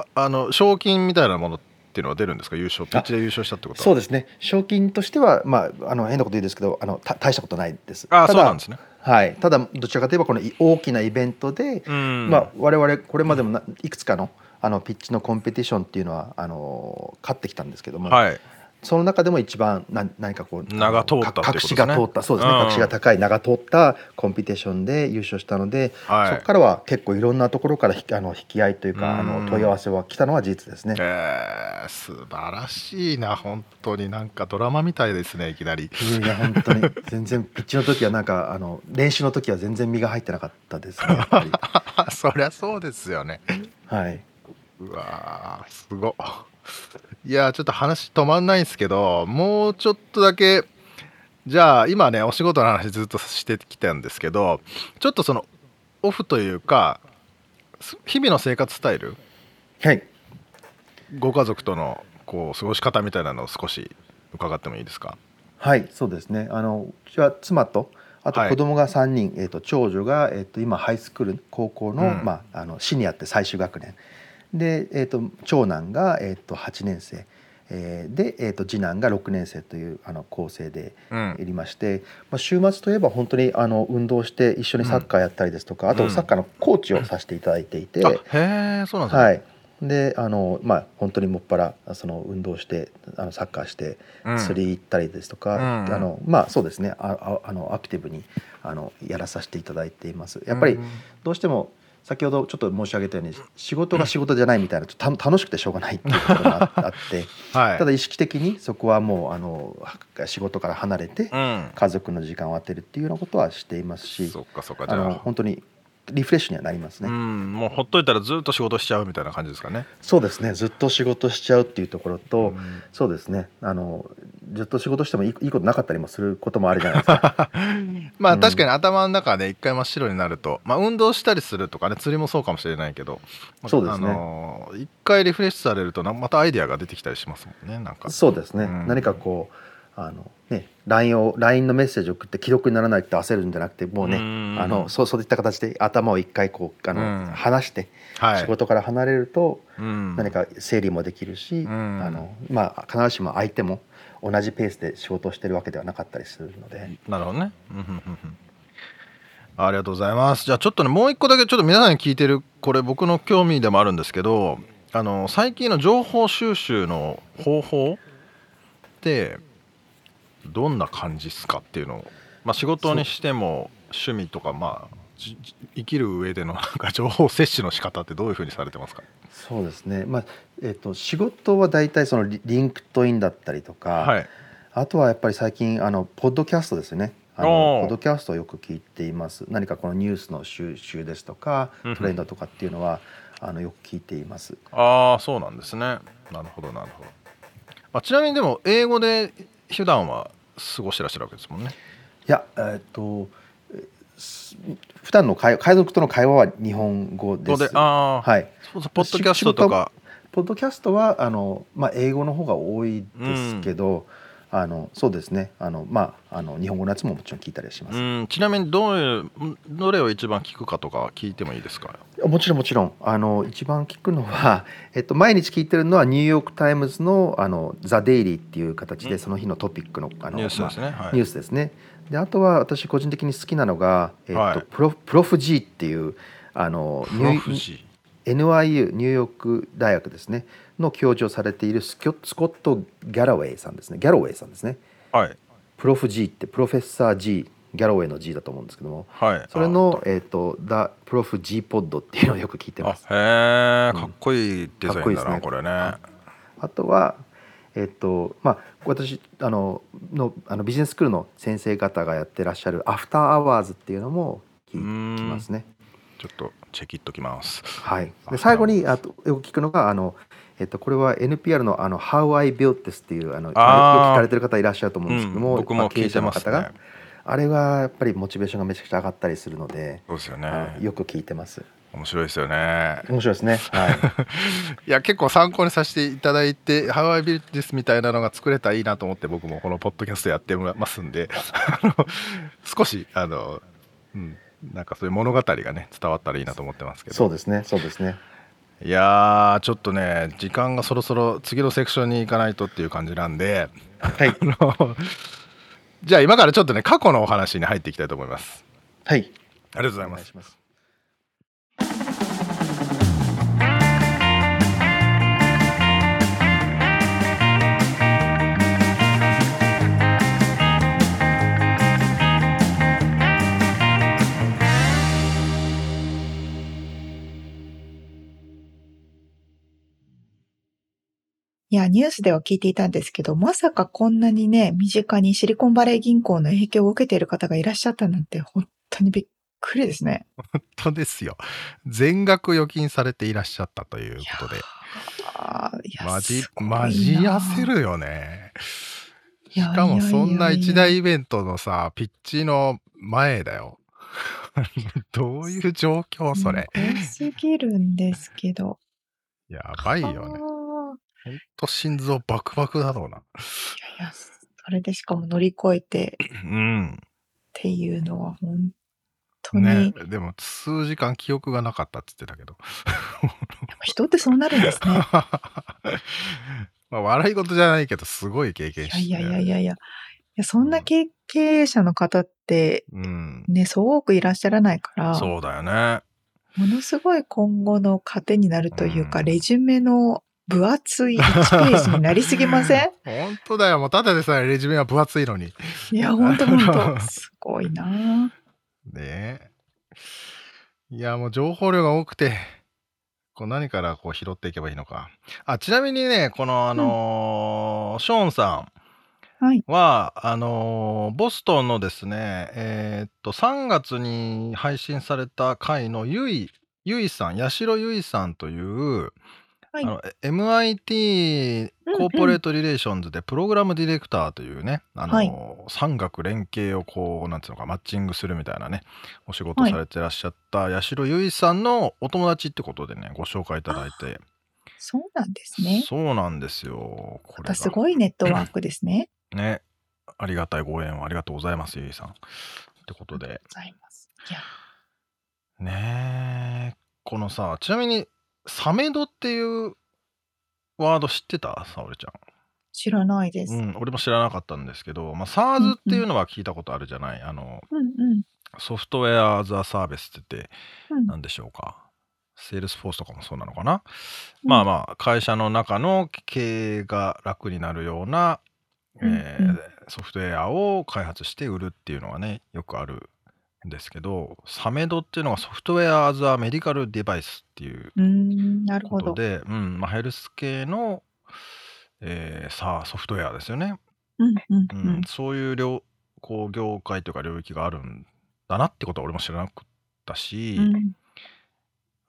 ああの賞金みたいなものっていうのは出るんですか？優勝ピッチで優勝したってことでそうですね。賞金としてはまああの変なこと言うんですけど、あのた大したことないです。あそうなんですね。はい。ただどちらかといえばこのい大きなイベントで、うんまあ我々これまでもないくつかのあのピッチのコンペティションっていうのはあの勝ってきたんですけども、はいその中でも一番な何かこう名が通ったってことかですね。が通った。そうですね、うん。格子が高い名が通ったコンピティションで優勝したので、はい。そこからは結構いろんなところからひあの引き合いというかあうん。の問い合わせは来たのは事実ですね。えー、素晴らしいな本当に。なんかドラマみたいですねいきなり。いや本当に。全然 ピッチの時はなんかあの練習の時は全然身が入ってなかったですね そりゃそうですよね。はい。うわーすごっいやーちょっと話止まんないんですけどもうちょっとだけじゃあ今ねお仕事の話ずっとしてきたんですけどちょっとそのオフというかす日々の生活スタイル？はい。ご家族とのこう過ごし方みたいなのを少し伺ってもいいですか？はいそうですね。あのうちは妻とあとはい。子供が3人、えー、と長女が、えー、と今ハイスクール高校の,、うん。まあ、あのシニアって最終学年で、えー、と長男が、えー、と8年生、えーで、えー、と次男が6年生というあの構成でうん。いりまして、まあ、週末といえば本当にあの運動して一緒にサッカーやったりですとか、あうん。とサッカーのコーチをさせていただいていて。あへえそうなんですね、はい、であのまあ本当にもっぱらその運動してあのサッカーしてうん。釣り行ったりですとか、うん。あのまあそうですね。あああのアクティブにあのやらさせていただいています。やっぱりうん。どうしても先ほどちょっと申し上げたように仕事が仕事じゃないみたいなちょっとた楽しくてしょうがないっていうところがああってはい。ただ意識的にそこはもうあの仕事から離れてうん。家族の時間を当てるっていうようなことはしていますしそっかそっかじゃあ。のあ本当にリフレッシュにはなりますね、うんもうほっといたらずっと仕事しちゃうみたいな感じですかね。そうですね。ずっと仕事しちゃうっていうところと、うん。そうですね。あのずっと仕事してもいいことなかったりもすることもあるじゃないですか。まあうん確かに頭の中で一回真っ白になると、まあ、運動したりするとかね釣りもそうかもしれないけどそうですね。あのー一回リフレッシュされるとなまたアイデアが出てきたりしますもんねなんか。そうですね、うん。何かこうあのね LINE を LINE のメッセージを送って既読にならないって焦るんじゃなくてもうね、うん。あのそうそういった形で頭を一回こうあの、うん。離してはい。仕事から離れるとうん。何か整理もできるし、うん。あのまあ、必ずしも相手も同じペースで仕事をしてるわけではなかったりするので、なるほどね。うんうんうんうん。ありがとうございます。じゃあちょっとねもう一個だけちょっと皆さんに聞いてるこれ僕の興味でもあるんですけどあの最近の情報収集の方法ってどんな感じっすかっていうのを、まあ、仕事にしても趣味とかまあ生きる上でのなんか情報摂取の仕方ってどういうふうにされてますか？そうですね、まあえっと仕事は大体そのリ LinkedIn だったりとか、はい。あとはやっぱり最近あのポッドキャストですよね。あおのーポッドキャストをよく聞いています。何かこのニュースの収集ですとかトレンドとかっていうのはあのよく聞いています。ああそうなんですね。なるほどなるほど。まあ、ちなみにでも英語で普段は過ごしてらっしゃるわけですもんね。いやえっと普段の会海賊との会話は日本語で。ですああ、はい。そうそうポッドキャストとかポッドキャストはあのまあ英語の方が多いですけど、あのそうですね。あのまああの日本語のやつももちろん聞いたりはします。うんちなみにどういうどれを一番聞くかとか聞いてもいいですか？もちろんもちろん。あの一番聞くのは、えっと、毎日聞いてるのはニューヨーク・タイムズのあの「ザ・デイリー」っていう形うん。でその日のトピックのあのニュースですね、まあはい。ニュースですね。であとは私個人的に好きなのが、えっとはい。プロプロフ G っていうあのプロニュー。フジ NYU ニューヨーク大学ですねの教授をされているスキョスコット・ギャラウェイさんですね。ギャロウェイさんですね。はい。プロフ G ってプロフェッサー G ギャロウェイの G だと思うんですけども。はい。それの、えっと The Prof G ポッドっていうのをよく聞いてます。あへえうん。かっこいいデザインだな、かっこいいですね。これね。あとは、えっとまあ、私あののあのビジネススクールの先生方がやってらっしゃる After Hours っていうのも聞きますね。ちょっとチェックしときます。はい、あで最後にあとよく聞くのがあの、えっと、これは NPR のあの How I Built This っていうあのよく聞かれてる方いらっしゃると思うんですけども、うん僕も聞いてますね。あれはやっぱりモチベーションがめちゃくちゃ上がったりするので、そうですよあねのよく聞いてます。面白いですよね。面白いですね。はい。いや結構参考にさせていただいて「How I Built This」みたいなのが作れたらいいなと思って僕もこのポッドキャストやってますんであの少しあの、うん、なんかそういう物語がね伝わったらいいなと思ってますけどそうですね。そうですね。いやーちょっとね時間がそろそろ次のセクションに行かないとっていう感じなんではい。あのじゃあ今からちょっとね過去のお話に入っていきたいと思いますはい。ありがとうございますいや、ニュースでは聞いていたんですけど、まさかこんなにね、身近にシリコンバレー銀行の影響を受けている方がいらっしゃったなんて、本当にびっくりですね。本当ですよ。全額預金されていらっしゃったということで。マジマジ焦るよね。しかもそんな一大いイベントのさピッチの前だよ。どういう状況それ。多すぎるんですけど。やばいよねほんと心臓バクバクだろうな。いやいや、それでしかも乗り越えて。うん。っていうのは本当に、ねでも数時間記憶がなかったっつってたけど。人ってそうなるんですね。まあ笑い事じゃないけどすごい経い験して。やいやいやいやいや。いや、そんな経経営者の方ってうん。ね、そう多くいらっしゃらないから、そうだよね。ものすごい今後の糧になるというか、うん。レジュメの分厚い1ページになりすぎません？本当だよ。もうただでさえレジュメは分厚いのに。いや、ほんとほんと。すごいな。ぁね。えいやもう情報量が多くてこう何からこう拾っていけばいいのか。あちなみにねこのあのーショーンさんはい。は、あのーボストンのですね、えーっと、3月に配信された回のゆい、ゆいさん、八代ゆいさんという、はいあの MIT コーポレートリレーションズでプログラムディレクターというね、あのーはい産学連携をこう、なんていうのか、マッチングするみたいなね、お仕事はいされてらっしゃった八代ゆいさんのお友達ってことでね、ご紹介いただいて、そうなんですね。そうなんですよ。これすごいネットワークですね。ね、ありがたいご縁をありがとうございます、ゆいさん。ってことで、ございます。いや、ねえ、このさ、ちなみに、 SaMD っていうワード知ってた？沙織ちゃ知らないです。ん。うん、俺も知らなかったんですけど、まあ、 SaaS っていうのは聞いたことあるじゃない？あの、うんうん。 Software as a Service って言って、うん何でしょうか？ Salesforce とかもそうなのかな？まあまあ、会社の中の経営が楽になるような、えーうんうんソフトウェアを開発して売るっていうのがね、よくあるんですけど、サメドっていうのがソフトウェア・アザ・メディカル・デバイスっていううーん、なるほど。ことで、うんまあ、ヘルス系の、えーさあソフトウェアですよね。うんうんううんん。そういう領こう業界というか領域があるんだなってことは俺も知らなかったし、うん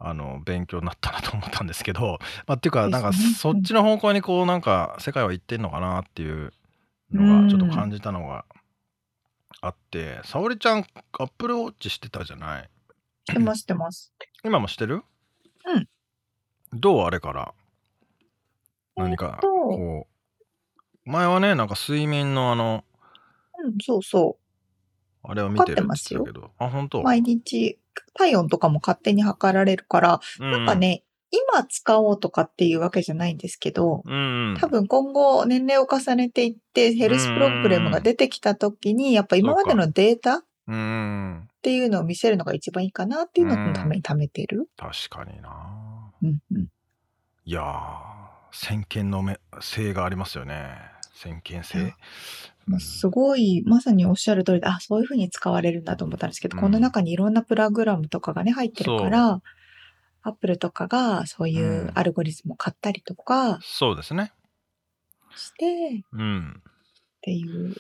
あの勉強になったなと思ったんですけど、まあ、っていうかなんかそっちの方向にこうなんか世界は行ってんのかなっていううんのがちょっと感じたのがあって、沙織ちゃんアップルウォッチしてたじゃない？してます、してます。今もしてる？うん。どう？あれから。何かえっと。こう。前はねなんか睡眠のあのうん、そうそあれを見てるって言って測ってますけどあ本当？う。毎日、体温とかも勝手に測られるから、うん。なんかね、今使おうとかっていうわけじゃないんですけど、うんうん。多分今後年齢を重ねていってヘルスプログラムが出てきた時に、やっぱ今までのデータっうんていうのを見せるのが一番いいかなっていうののために貯めてる。確かにな。うんうん。いやー先見の目性がありますよね。先見性。まあすごい、まさにおっしゃる通りで、あ、そういうふうに使われるんだと思ったんですけど、うん。この中にいろんなプログラムとかがね、入ってるから、アップルとかがそういううん。アルゴリズムを買ったりとかそうですね。して、っうん。ていう。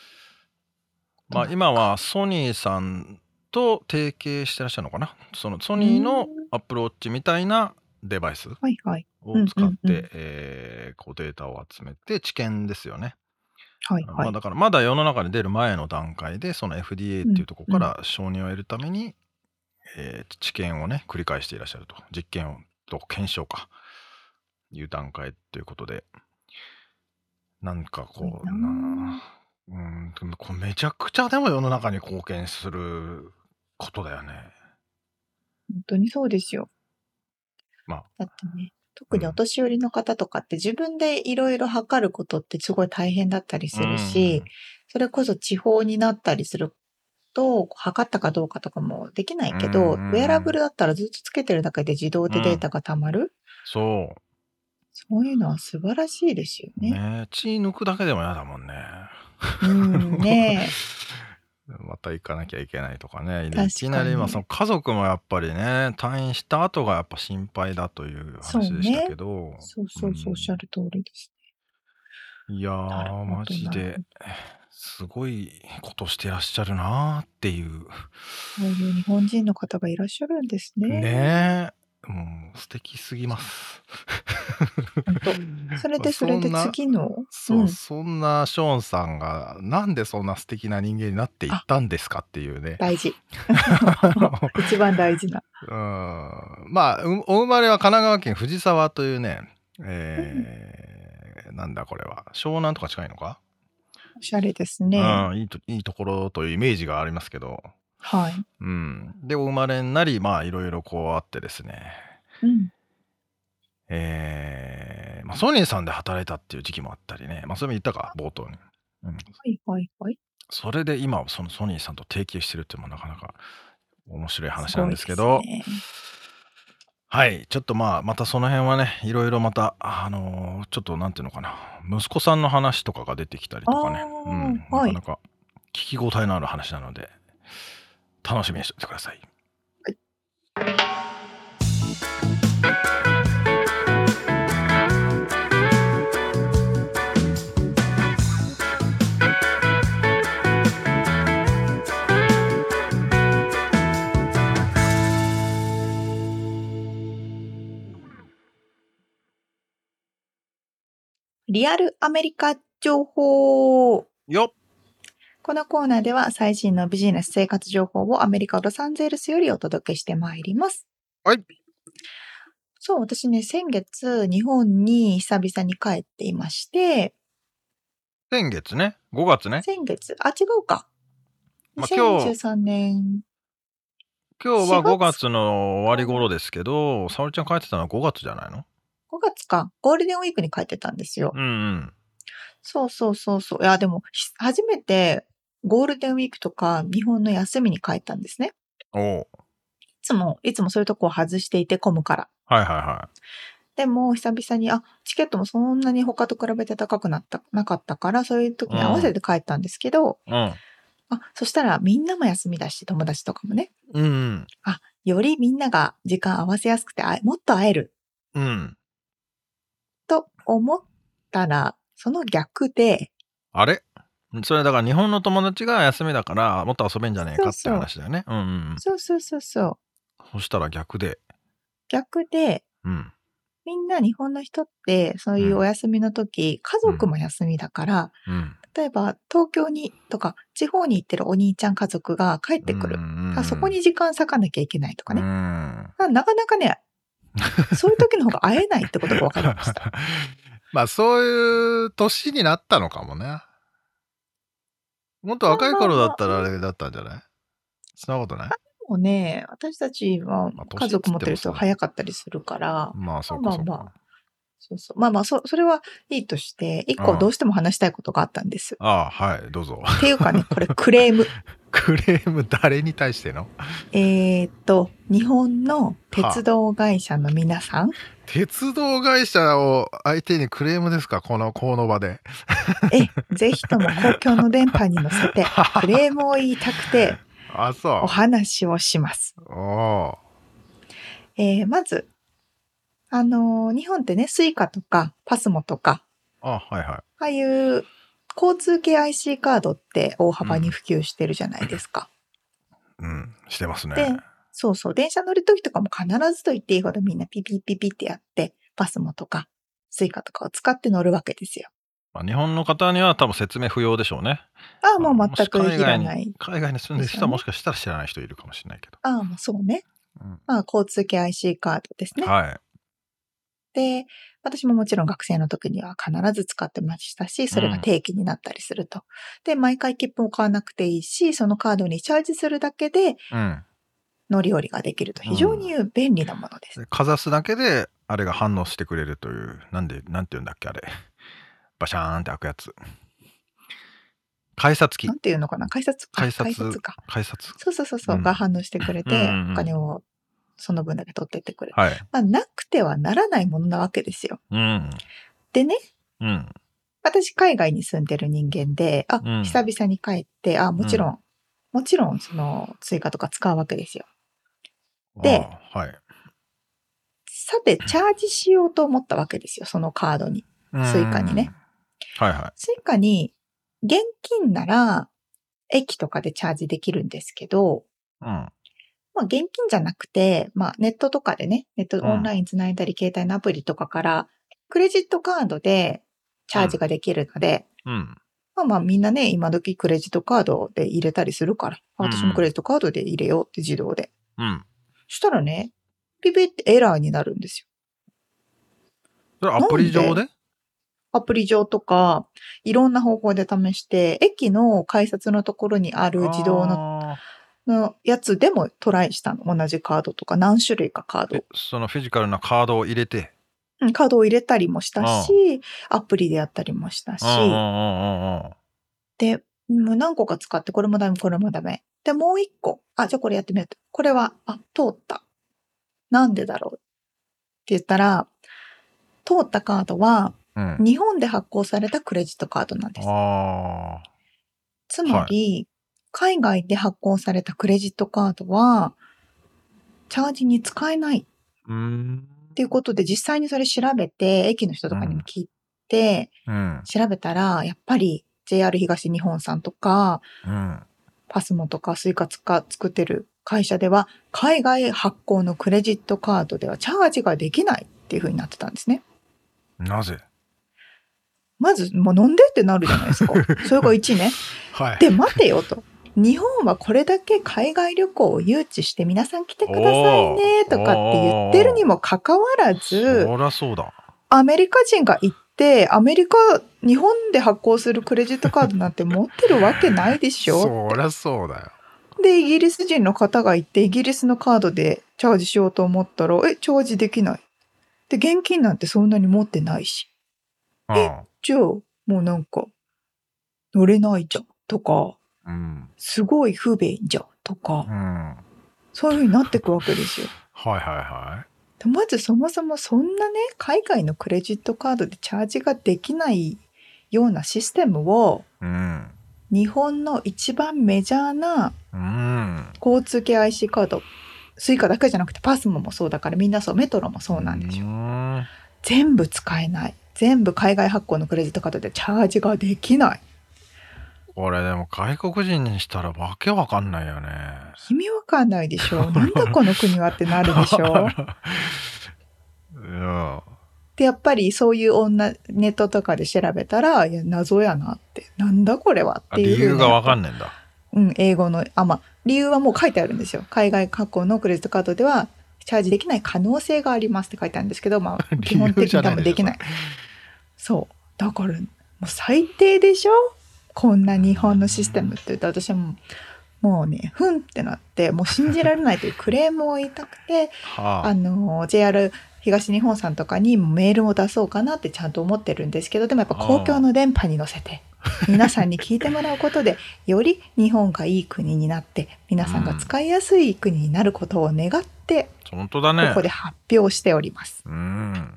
まあ今はソニーさんと提携してらっしゃるのかな？そのソニーのアップルウォッチみたいなデバイス。を使って、データを集めて知見ですよね、はいはい。まあ、だからまだ世の中に出る前の段階でその FDA っていうところから承認を得るために、えー知見をね繰り返していらっしゃると。実験をと検証か。いう段階ということで。なんかこうななうんこれめちゃくちゃでも世の中に貢献することだよね。本当にそうですよ。まあ。だってね、特にお年寄りの方とかって自分でいろいろ測ることってすごい大変だったりするし、それこそ地方になったりすると、測ったかどうかとかもできないけど、うんウェアラブルだったらずっとつけてるだけで自動でデータが溜まる。そそういうのは素晴らしいですようね。ね血抜くだけでも嫌だもんね。うん、ね また行かなきゃいけないとかね。いきなりまあその家族もやっぱりね退院した後がやっぱ心配だという話でしたけど。そうそうそう、おっしゃる通りです。いやーマジですごいことしてらっしゃるなーっていう。そういう日本人の方がいらっしゃるんですね。ねえ。もう素敵すぎます。それでそれで次の、そう、うん。そんなショーンさんがなんでそんな素敵な人間になっていったんですかっていうね。大事。一番大事な。うん。まあうお生まれは神奈川県藤沢というね、えーなんだこれは。湘南とか近いのか、おしゃれですね。うん、いいといいところというイメージがありますけど、はい。うん、でお生まれになりまあいろいろこうあってですねうん。えーまあ、ソニーさんで働いたっていう時期もあったりね、まあ、それも言ったか冒頭に、うん、はいはいはい。それで今そのソニーさんと提携してるっていうのもなかなか面白い話なんですけどすねはい、ちょっとまあ、またその辺はね、いろいろまた、あのーちょっとなんていうのかな、息子さんの話とかが出てきたりとかね、うん、はい。なかなか聞き応えのある話なので、楽しみにしておいてください。リアルアメリカ情報。よっこのコーナーでは最新のビジネス生活情報をアメリカ・ロサンゼルスよりお届けしてまいります。はい。そう、私ね、先月、日本に久々に帰っていまして、先月ね、5月ね。先月、あ、違うか。まあ今日2023年、今日は4月5月の終わり頃ですけど、沙織ちゃん帰ってたのは5月じゃないの？5月か、ゴールデンウィークに帰ってたんですよ。うんうん。そうそうそうそう。いや、でも、ひ初めてゴールデンウィークとか日本の休みに帰ったんですね。おういつも、いつもそういうとこを外していて混むから。はいはいはでも、久々に、あ、チケットもそんなに他と比べて高くなった、なかったから、そういう時に合わせて帰ったんですけど、い。うん。あ、そしたらみんなも休みだし、友達とかもね、うんうん。よりみんなが時間合わせやすくて、あもっと会えるうん。と思ったら、その逆で、あれ？それだから日本の友達が休みだからもっと遊べんじゃねえかってそうそう話だよね。うんうんうん。そうそうそうそう、そしたら逆で？逆で、うん。みんな日本の人って、そういうお休みの時、家族も休みだから、うん。例えば東京にとか地方に行ってるお兄ちゃん家族が帰ってくる。そこに時間割かなきゃいけないとかね。うん。あなかなかね、そういう時の方が会えないってことが分かりました。まあそういう年になったのかもね。もっと若い頃だったらあれだったんじゃない？そんなことない？もうね、私たちはまあ家族持ってる人早かったりするから、まあそうか。まあまそうそう。まあまあ、そそれはいいとして、一個どうしても話したいことがあったんです。ああ、はい、どうぞ。っていうかね、これクレーム。クレーム誰に対しての？えーっと、日本の鉄道会社の皆さん、鉄道会社を相手にクレームですか？この、この場で。え、ぜひとも公共の電波に乗せて、クレームを言いたくて、あ、そお話をします。う。おーえーまず、あのー日本ってね、スイカとかパスモとか、あ、はいはい。ああいう交通系 IC カードって大幅に普及してるじゃないですか。うん、してますね。でそうそう、電車乗るときとかも必ずと言っていいほどみんなピピピピってやって、パスモとかスイカとかを使って乗るわけですよ。まあ、日本の方には多分説明不要でしょうね。ああ、もう全くいらない海外に。海外に住んでる人はもしかしたら知らない人いるかもしれないけど。ああ、もうそうね。うんまあ、交通系 IC カードですね。はい。で、私ももちろん学生の時には必ず使ってましたし、それが定期になったりすると。で、毎回切符を買わなくていいし、そのカードにチャージするだけでうん。乗り降りができると。非常に便利なものです。でかざすだけであれが反応してくれるというなんでなんて言うんだっけあれ。バシャーンって開くやつ。改札機。なんていうのかな？改札？あ改札改札か。改札。そうそうそうそう、うん。が反応してくれて、うんうんうん。お金をその分だけ取ってってくれ。る。はい。まあ、なくてはならないものなわけですよ。うん。でね、うん。私海外に住んでる人間で、あ、うん。久々に帰って、あ、もちろん、もちろんそのスイカとか使うわけですよ。であはい。さて、チャージしようと思ったわけですよ、そのカードに。スイカにね。うんはい。はスイカに、現金なら、駅とかでチャージできるんですけど、いうんまあ、現金じゃなくて、まあ、ネットとかでね、ネットうん。オンラインつないだり、携帯のアプリとかから、クレジットカードでチャージができるので、うん。まあまあみんなね、今時クレジットカードで入れたりするから、私もクレジットカードで入れようって自動で。うん。したらね、ピピってエラーになるんですよ。それアプリ上で？アプリ上とか、いろんな方法で試して、駅の改札のところにある自動のののやつでもトライしたの？同じカードとか、何種類かカード？そのフィジカルなカードを入れて？うんカードを入れたりもしたし、アプリでやったりもしたし、で、もう何個か使って、これもダメ、これもダメ。で、もう一個。あ、じゃあこれやってみようと。これは、あ、通った。なんでだろう？って言ったら、通ったカードは、うん日本で発行されたクレジットカードなんです。あつまり、海外で発行されたクレジットカードは、チャージに使えないっていうことで、実際にそれ調べて、駅の人とかにも聞いて、うん調べたら、やっぱり JR 東日本さんとか、うんパスモとかスイカとか作ってる会社では、海外発行のクレジットカードではチャージができないっていう風になってたんですね。なぜ？まず、もう飲んでってなるじゃないですか。それが1ね。はい。で、待てよと。日本はこれだけ海外旅行を誘致して皆さん来てくださいねとかって言ってるにもかかわらず、そりゃそうだ。アメリカ人が行って、アメリカ、日本で発行するクレジットカードなんて持ってるわけないでしょそりゃそうだよ。で、イギリス人の方が行って、イギリスのカードでチャージしようと思ったら、え、チャージできない。で、現金なんてそんなに持ってないし。うん。じゃあ、もうなんか、乗れないじゃん。とか、うん。すごい不便じゃん。とかう、ん。そういう風になってくわけですよ。はいはいはでまずそもそもそんなね、海外のクレジットカードでチャージができないようなシステムを、い。うん。日本の一番メジャーなうん。交通系 IC カード、スイカだけじゃなくてパスモもそうだからみんなそう、メトロもそうなんですよ。よ。全部使えない。全部海外発行のクレジットカードでチャージができない。これでも外国人にしたらわけわかんないよね。意味わかんないでしょ。なんだこの国はってなるでしょ。うん。で、やっぱりそういうの、ネットとかで調べたら、いや、謎やなって。なんだこれはっていう理由がわかんない。ないんだ。うん、英語の、あ、まあ、理由はもう書いてあるんですよ。海外発行のクレジットカードでは、チャージできない可能性がありますって書いてあるんですけど、まあ、基本的に多分できない。そう。だから、もう最低でしょ？こんな日本のシステムって言うと私はもう、もうね、ふんってなって、もう信じられないというクレームを言いたくて、はあの、JR 東日本さんとかにもメールを出そうかなってちゃんと思ってるんですけど、でもやっぱ公共の電波に乗せて、皆さんに聞いてもらうことで、より日本がいい国になって、皆さんが使いやすい国になることを願って、あ。本当だね。ここで発表しております。うん。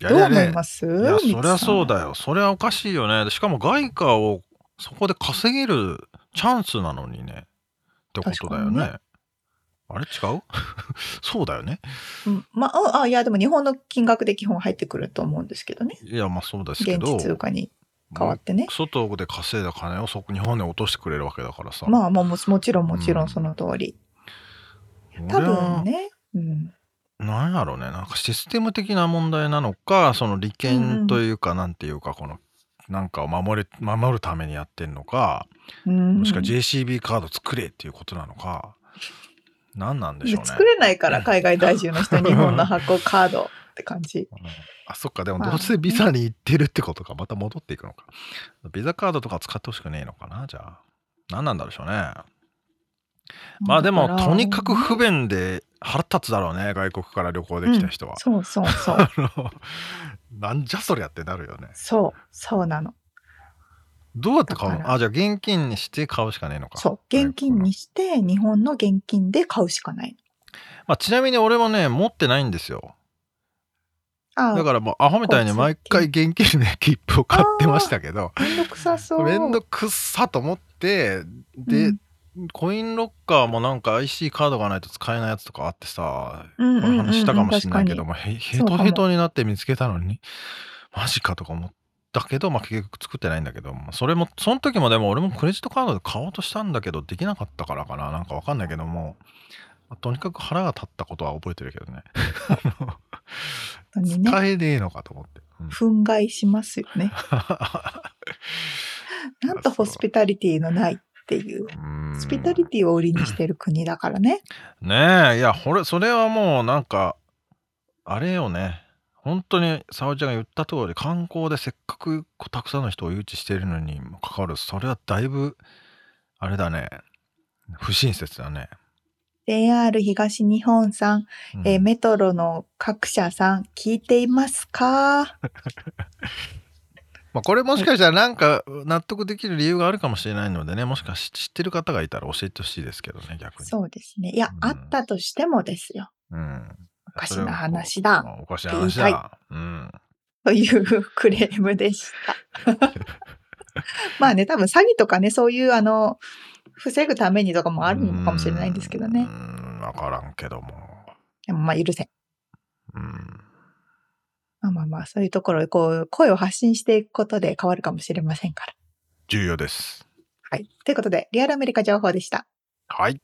いやどういやね思います？いや、そりゃそうだ。だよ。それはおかしいよね。しかも外貨をそこで稼げるチャンスなのにね。ってことだよね。あれ違う？そうだよね。うんまあ、あ、いや、でも日本の金額で基本入ってくると思うんですけどね。いや、まあそうですけ現ど。地通貨に変わってね。外で稼いだ金をそこ日本で落としてくれるわけだからさ。まあ、まあ、ももちろんもちろうんんその通り。俺多は分ね。うん。なんやろうね。なんかシステム的な問題なのか、その利権というか、なんていうか、この、なんかを守れ、守るためにやってんのか、うんもしくは JCB カード作れっていうことなのか、何なんでしょうね。作れないから海外在住の人日本の発行カードって感じ。うんあ、そっか、でもまあどうせビザに行ってるってことか、また戻っていくのか。ビザカードとか使ってほしくねえのかな、じゃあ。何なんだろうしょうね。まあでも、とにかく不便で腹立つだろうね、外国から旅行できた人は。そうそうそう。あのなんじゃそりゃってなるよね。そう、そうなの。どうやって買うの？あ、じゃあ現金にして買うしかねえのか。そう、現金にして日本の現金で買うしかない。まあ、ちなみに俺もね、持ってないんですよ。だからもうアホみたいに毎回現金で 切符を買ってましたけど、めんどくさそう。めんどくさと思って、で、うんコインロッカーもなんか IC カードがないと使えないやつとかあってさ、この話したかもしれないけど確も、へへそうかも。とへとになって見つけたのに、マジかとか思ったけど、まあ結局作ってないんだけど、まあそれも、その時もでも俺もクレジットカードで買おうとしたんだけど、できなかったからかな、なんかわかんないけども、まあとにかく腹が立ったことは覚えてるけどね。ね、使えねえのかと思って。うん。憤慨しますよね。なんとホスピタリティのないっていう。ホスピタリティを売りにしてる国だからね。ねえ。いやこれそれはもうなんかあれよね。本当に沙織ちゃんが言った通り観光でせっかくたくさんの人を誘致しているのにもかかわらずそれはだいぶあれだね。不親切だね、JR 東日本さん、うん。えーメトロの各社さん、聞いていますか？まあ、これもしかしたらなんか納得できる理由があるかもしれないのでねもしかし知ってる方がいたら教えてほしいですけどね逆にそうですね。いや、うんあったとしてもですよ。うんおかしな話だ。おかしな話だうんというクレームでした。まあね、多分詐欺とかね、そういうあの、防ぐためにとかもあるのかもしれないんですけどうね。んわからんけどもでもまあ許せん。うんまあまあまあ、そういうところ、こう、声を発信していくことで変わるかもしれませんから。重要ですはい。ということで、リアルアメリカ情報でした。はい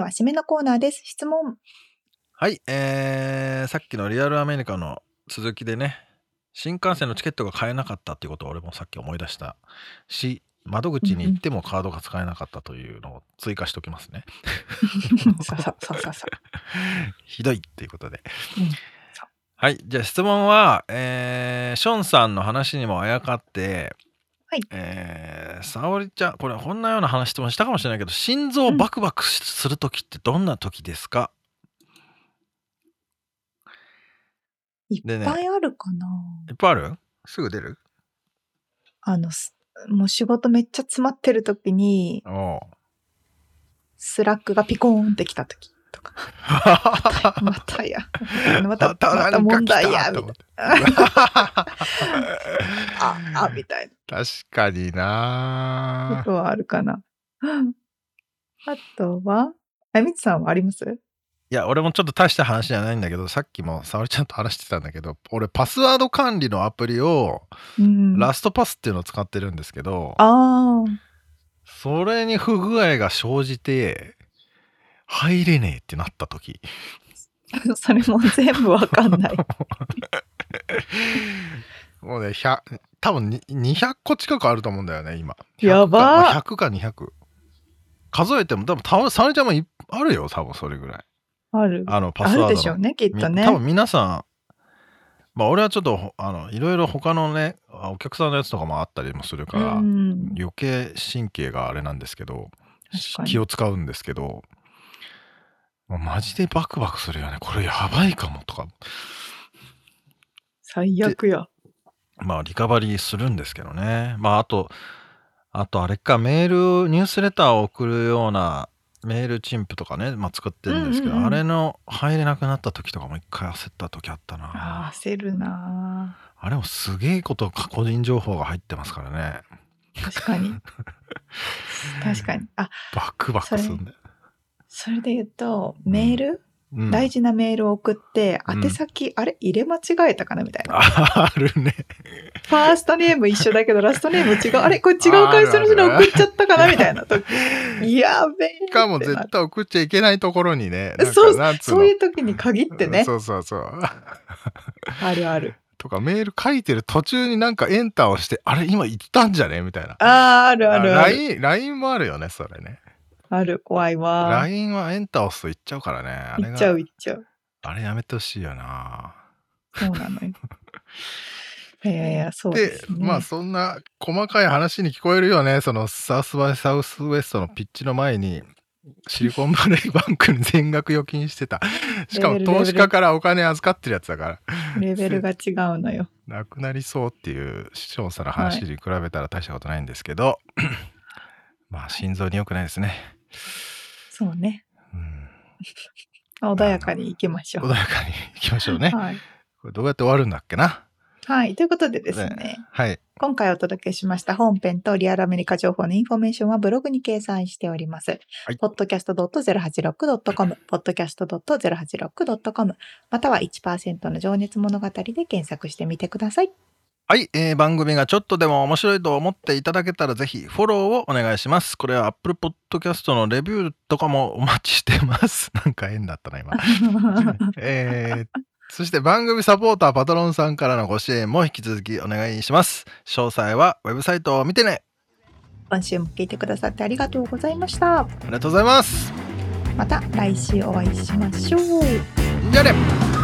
では、締めのコーナーです。質問。はい、えー、さっきのリアルアメリカの続きでね新幹線のチケットが買えなかったっていうことを俺もさっき思い出したし窓口に行ってもカードが使えなかったというのを追加しておきますね。ひどいっていうことで。うんそはい。じゃあ質問は、えーションさんの話にもあやかって、はい。えー沙織ちゃん、これこんなような話質問したかもしれないけど、心臓バクバクする時ってどんな時ですか、いでね。っぱいあるかな、いっぱいある？すぐ出る？あの、すもう仕事めっちゃ詰まってる時に、 Slack がピコーンってきた時とか。またや。また、また問題や、みたいな。あ、あ、みたい確かになこなとはあるかな。あとは、あみつさんはあります？いや俺もちょっと大した話じゃないんだけどさっきも沙織ちゃんと話してたんだけど俺パスワード管理のアプリをうん。ラストパスっていうのを使ってるんですけど、あそれに不具合が生じて入れねえってなった時あ、それも全部わかんない。もうね100多分に200個近くあると思うんだよね今やば100か,、まあ、100か200数えても多分た沙織ちゃんもいあるよ多分それぐらいある。あのパあスワードのるでしょうね、きっとね。み多分皆さんまあ俺はちょっとほあのいろいろ他のねあお客さんのやつとかもあったりもするから、うん。余計神経があれなんですけど気を使うんですけどマジでバクバクするよね。これやばいかもとか。最悪や。まあリカバリーするんですけどね。まああとあとあれかメールニュースレターを送るようなメールチンプとかね、まあ、作ってるんですけど、うんうんうん。あれの入れなくなった時とかも一回焦った時あったな。ああ、焦るなあれもすげえこと個人情報が入ってますからね。確かに。確かに。あ、バクバクするんだよ、それで言うと、メール、うん大事なメールを送って、うん宛先、あれ？入れ間違えたかなみたいな。あるねファーストネーム一緒だけど、ラストネーム違う。あれ？これ違う会社の人に送っちゃったかなみたいな時。やべえ。しかも絶対送っちゃいけないところにねそうそういう時に限ってね。そうそうそうあるある。とかメール書いてる途中になんかエンターをしてあれ？今言ったんじゃね？みたいなああ、あるあるある。LINE もあるよねそれねある、怖いわ。LINE はエンター押すと言っちゃうからねあれがいっちゃういっちゃう。あれやめてほしいよなそうなのよ。いやいや、そうでね。まあそんな細かい話に聞こえるよねそのサウスバイサウスウエストのピッチの前にシリコンバレーバンクに全額預金してた しかも投資家からお金預かってるやつだからレベルが 違うのよ。なくなりそうっていう視聴者の話に比べたら大したことないんですけど、まあ心臓に良くないですね、そうね。うん、穏やかに行きましょう。穏やかにいきましょうねはい。これどうやって終わるんだっけな？はい。ということでですね。はい今回お届けしました本編とリアルアメリカ情報のインフォメーションはブログに掲載しております。はい podcast.086.com、podcast.086.com、または1%の情熱物語で検索してみてください。はい、えー番組がちょっとでも面白いと思っていただけたらぜひフォローをお願いします。これは Apple Podcast のレビューとかもお待ちしてます。なんか変だったな今。えーそして番組サポーターパトロンさんからのご支援も引き続きお願いします。詳細はウェブサイトを見てね。今週も聞いてくださってありがとうございました。ありがとうございます。また来週お会いしましょう。じゃあね